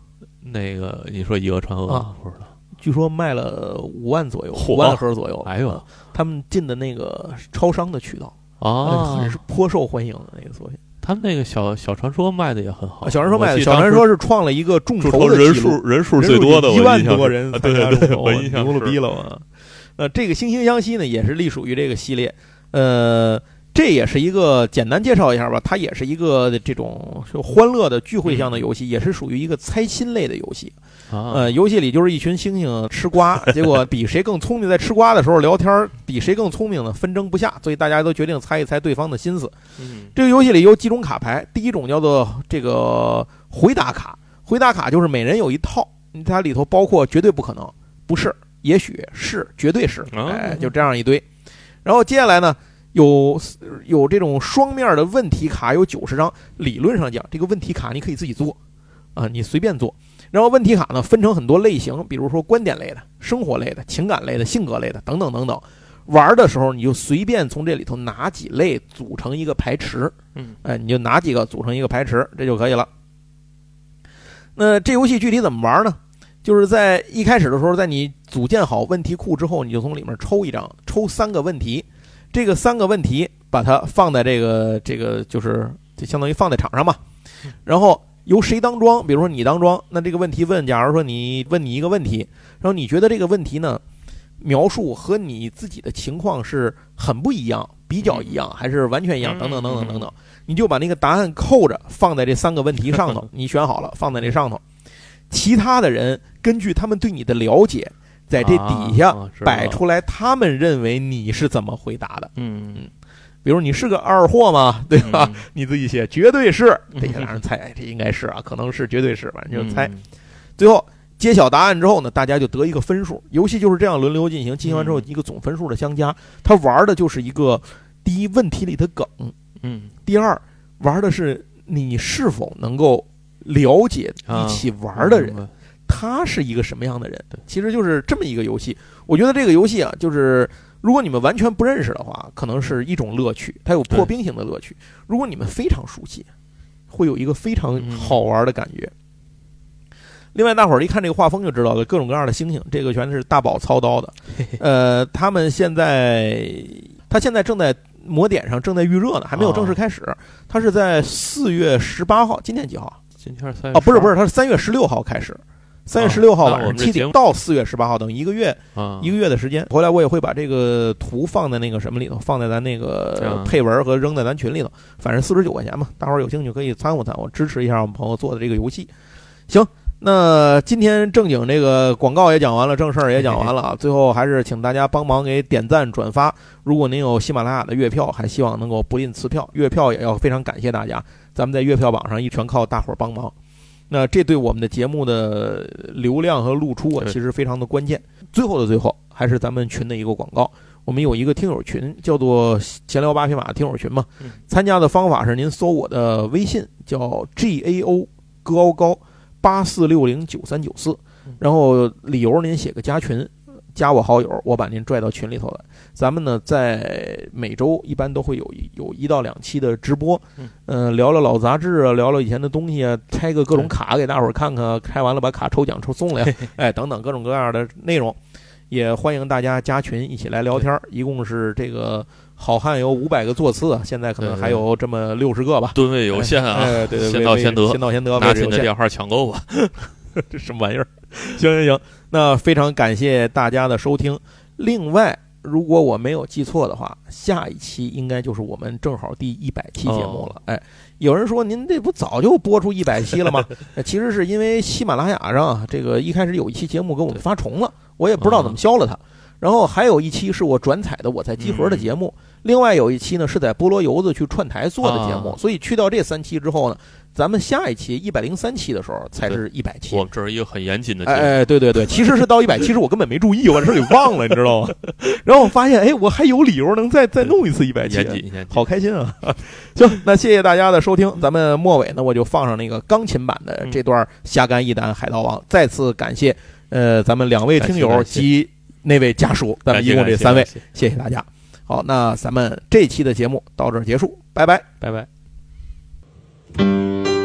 那个你说以讹传讹啊不知道？据说卖了五万左右，五万盒左右。哎呦啊他们进的那个超商的渠道。啊很是颇受欢迎的那个作品。他们那个小小传说卖的也很好，啊小传说卖的，小传说是创了一个众众筹的人数人数最多的，一万多人啊参加众筹，牛了逼了啊！呃，这个惺惺相惜呢，也是隶属于这个系列。呃，这也是一个简单介绍一下吧，它也是一个这种就欢乐的聚会向的游戏，也是属于一个猜心类的游戏。啊，呃，游戏里就是一群猩猩吃瓜，结果比谁更聪明，在吃瓜的时候聊天儿，比谁更聪明呢，纷争不下，所以大家都决定猜一猜对方的心思。嗯这个游戏里有几种卡牌，第一种叫做这个回答卡，回答卡就是每人有一套，它里头包括绝对不可能、不是、也许是、绝对是，哦哎，就这样一堆。然后接下来呢，有有这种双面的问题卡，有九十张。理论上讲，这个问题卡你可以自己做，啊，你随便做。然后问题卡呢分成很多类型，比如说观点类的、生活类的、情感类的、性格类的等等等等。玩的时候你就随便从这里头拿几类组成一个排池，嗯哎，你就拿几个组成一个排池，这就可以了。那这游戏具体怎么玩呢？就是在一开始的时候，在你组建好问题库之后，你就从里面抽一张，抽三个问题，这个三个问题把它放在这个这个就是就相当于放在场上嘛，然后由谁当庄？比如说你当庄，那这个问题问，假如说你问你一个问题，然后你觉得这个问题呢描述和你自己的情况是很不一样，比较一样，还是完全一样，等等等等等等，你就把那个答案扣着放在这三个问题上头，你选好了放在这上头，其他的人根据他们对你的了解，在这底下摆出来他们认为你是怎么回答的。嗯。比如你是个二货嘛，对吧？嗯。你自己写绝对是，嗯。这些让人猜，哎这应该是啊，可能是绝对是，反正就猜。嗯。最后揭晓答案之后呢，大家就得一个分数。游戏就是这样轮流进行，进行完之后嗯。一个总分数的相加。他玩的就是一个第一问题里的梗，嗯。第二玩的是你是否能够了解一起玩的人，他是一个什么样的人。其实就是这么一个游戏。我觉得这个游戏啊，就是如果你们完全不认识的话，可能是一种乐趣，它有破冰型的乐趣。如果你们非常熟悉，会有一个非常嗯好玩的感觉。另外，大伙儿一看这个画风就知道了，各种各样的星星，这个全是大宝操刀的。呃，他们现在，他现在正在魔点上正在预热呢，还没有正式开始。他是在四月十八号，今天几号？今天是三哦，不是不是是，他是三月十六号开始，三月十六号晚上七点到四月十八号，等于一个月啊一个月的时间。回来我也会把这个图放在那个什么里头，放在咱那个配文和扔在咱群里头。反正四十九块钱嘛，大伙儿有兴趣可以参与参与，支持一下我们朋友做的这个游戏。行，那今天正经这个广告也讲完了，正事儿也讲完了啊。最后还是请大家帮忙给点赞转发。如果您有喜马拉雅的月票，还希望能够不吝赐票。月票也要非常感谢大家，咱们在月票榜上一全靠大伙儿帮忙。那这对我们的节目的流量和露出啊，其实非常的关键。最后的最后，还是咱们群的一个广告。我们有一个听友群，叫做“闲聊八匹马”听友群嘛嗯。参加的方法是您搜我的微信，叫 G A O 高高八四六零九三九四嗯，然后理由您写个加群，加我好友，我把您拽到群里头来。咱们呢，在每周一般都会有一有一到两期的直播，嗯，呃，聊聊老杂志啊，聊聊以前的东西啊，拆个各种卡给大伙儿看看，开完了把卡抽奖抽送来，哎，等等各种各样的内容，也欢迎大家加群一起来聊天儿。一共是这个好汉有五百个座次啊，现在可能还有这么六十个吧。吨位有限啊，哎，对对，先到先得先到先得，拿位置有限亲的电话抢购吧。这什么玩意儿？行行行，那非常感谢大家的收听。另外，如果我没有记错的话，下一期应该就是我们正好第一百期节目了。哎，有人说您这不早就播出一百期了吗？呃其实是因为喜马拉雅上啊这个一开始有一期节目给我们发重了，我也不知道怎么消了它。然后还有一期是我转采的我在集合的节目，另外有一期呢是在菠萝油子去串台做的节目，啊所以去掉这三期之后呢，咱们下一期一百零三期的时候才是一百期我。们这是一个很严谨的节目，哎哎，对对对，其实是到一百，其实我根本没注意，我把这给忘了，你知道吗？然后我发现，哎，我还有理由能再再弄一次一百期，严谨严谨。好开心啊！行，那谢谢大家的收听，咱们末尾呢，我就放上那个钢琴版的这段侠肝义胆海盗王，再次感谢呃咱们两位听友及那位家属，咱们一共这三位，谢，谢谢大家。好，那咱们这期的节目到这儿结束，拜拜。拜拜。Música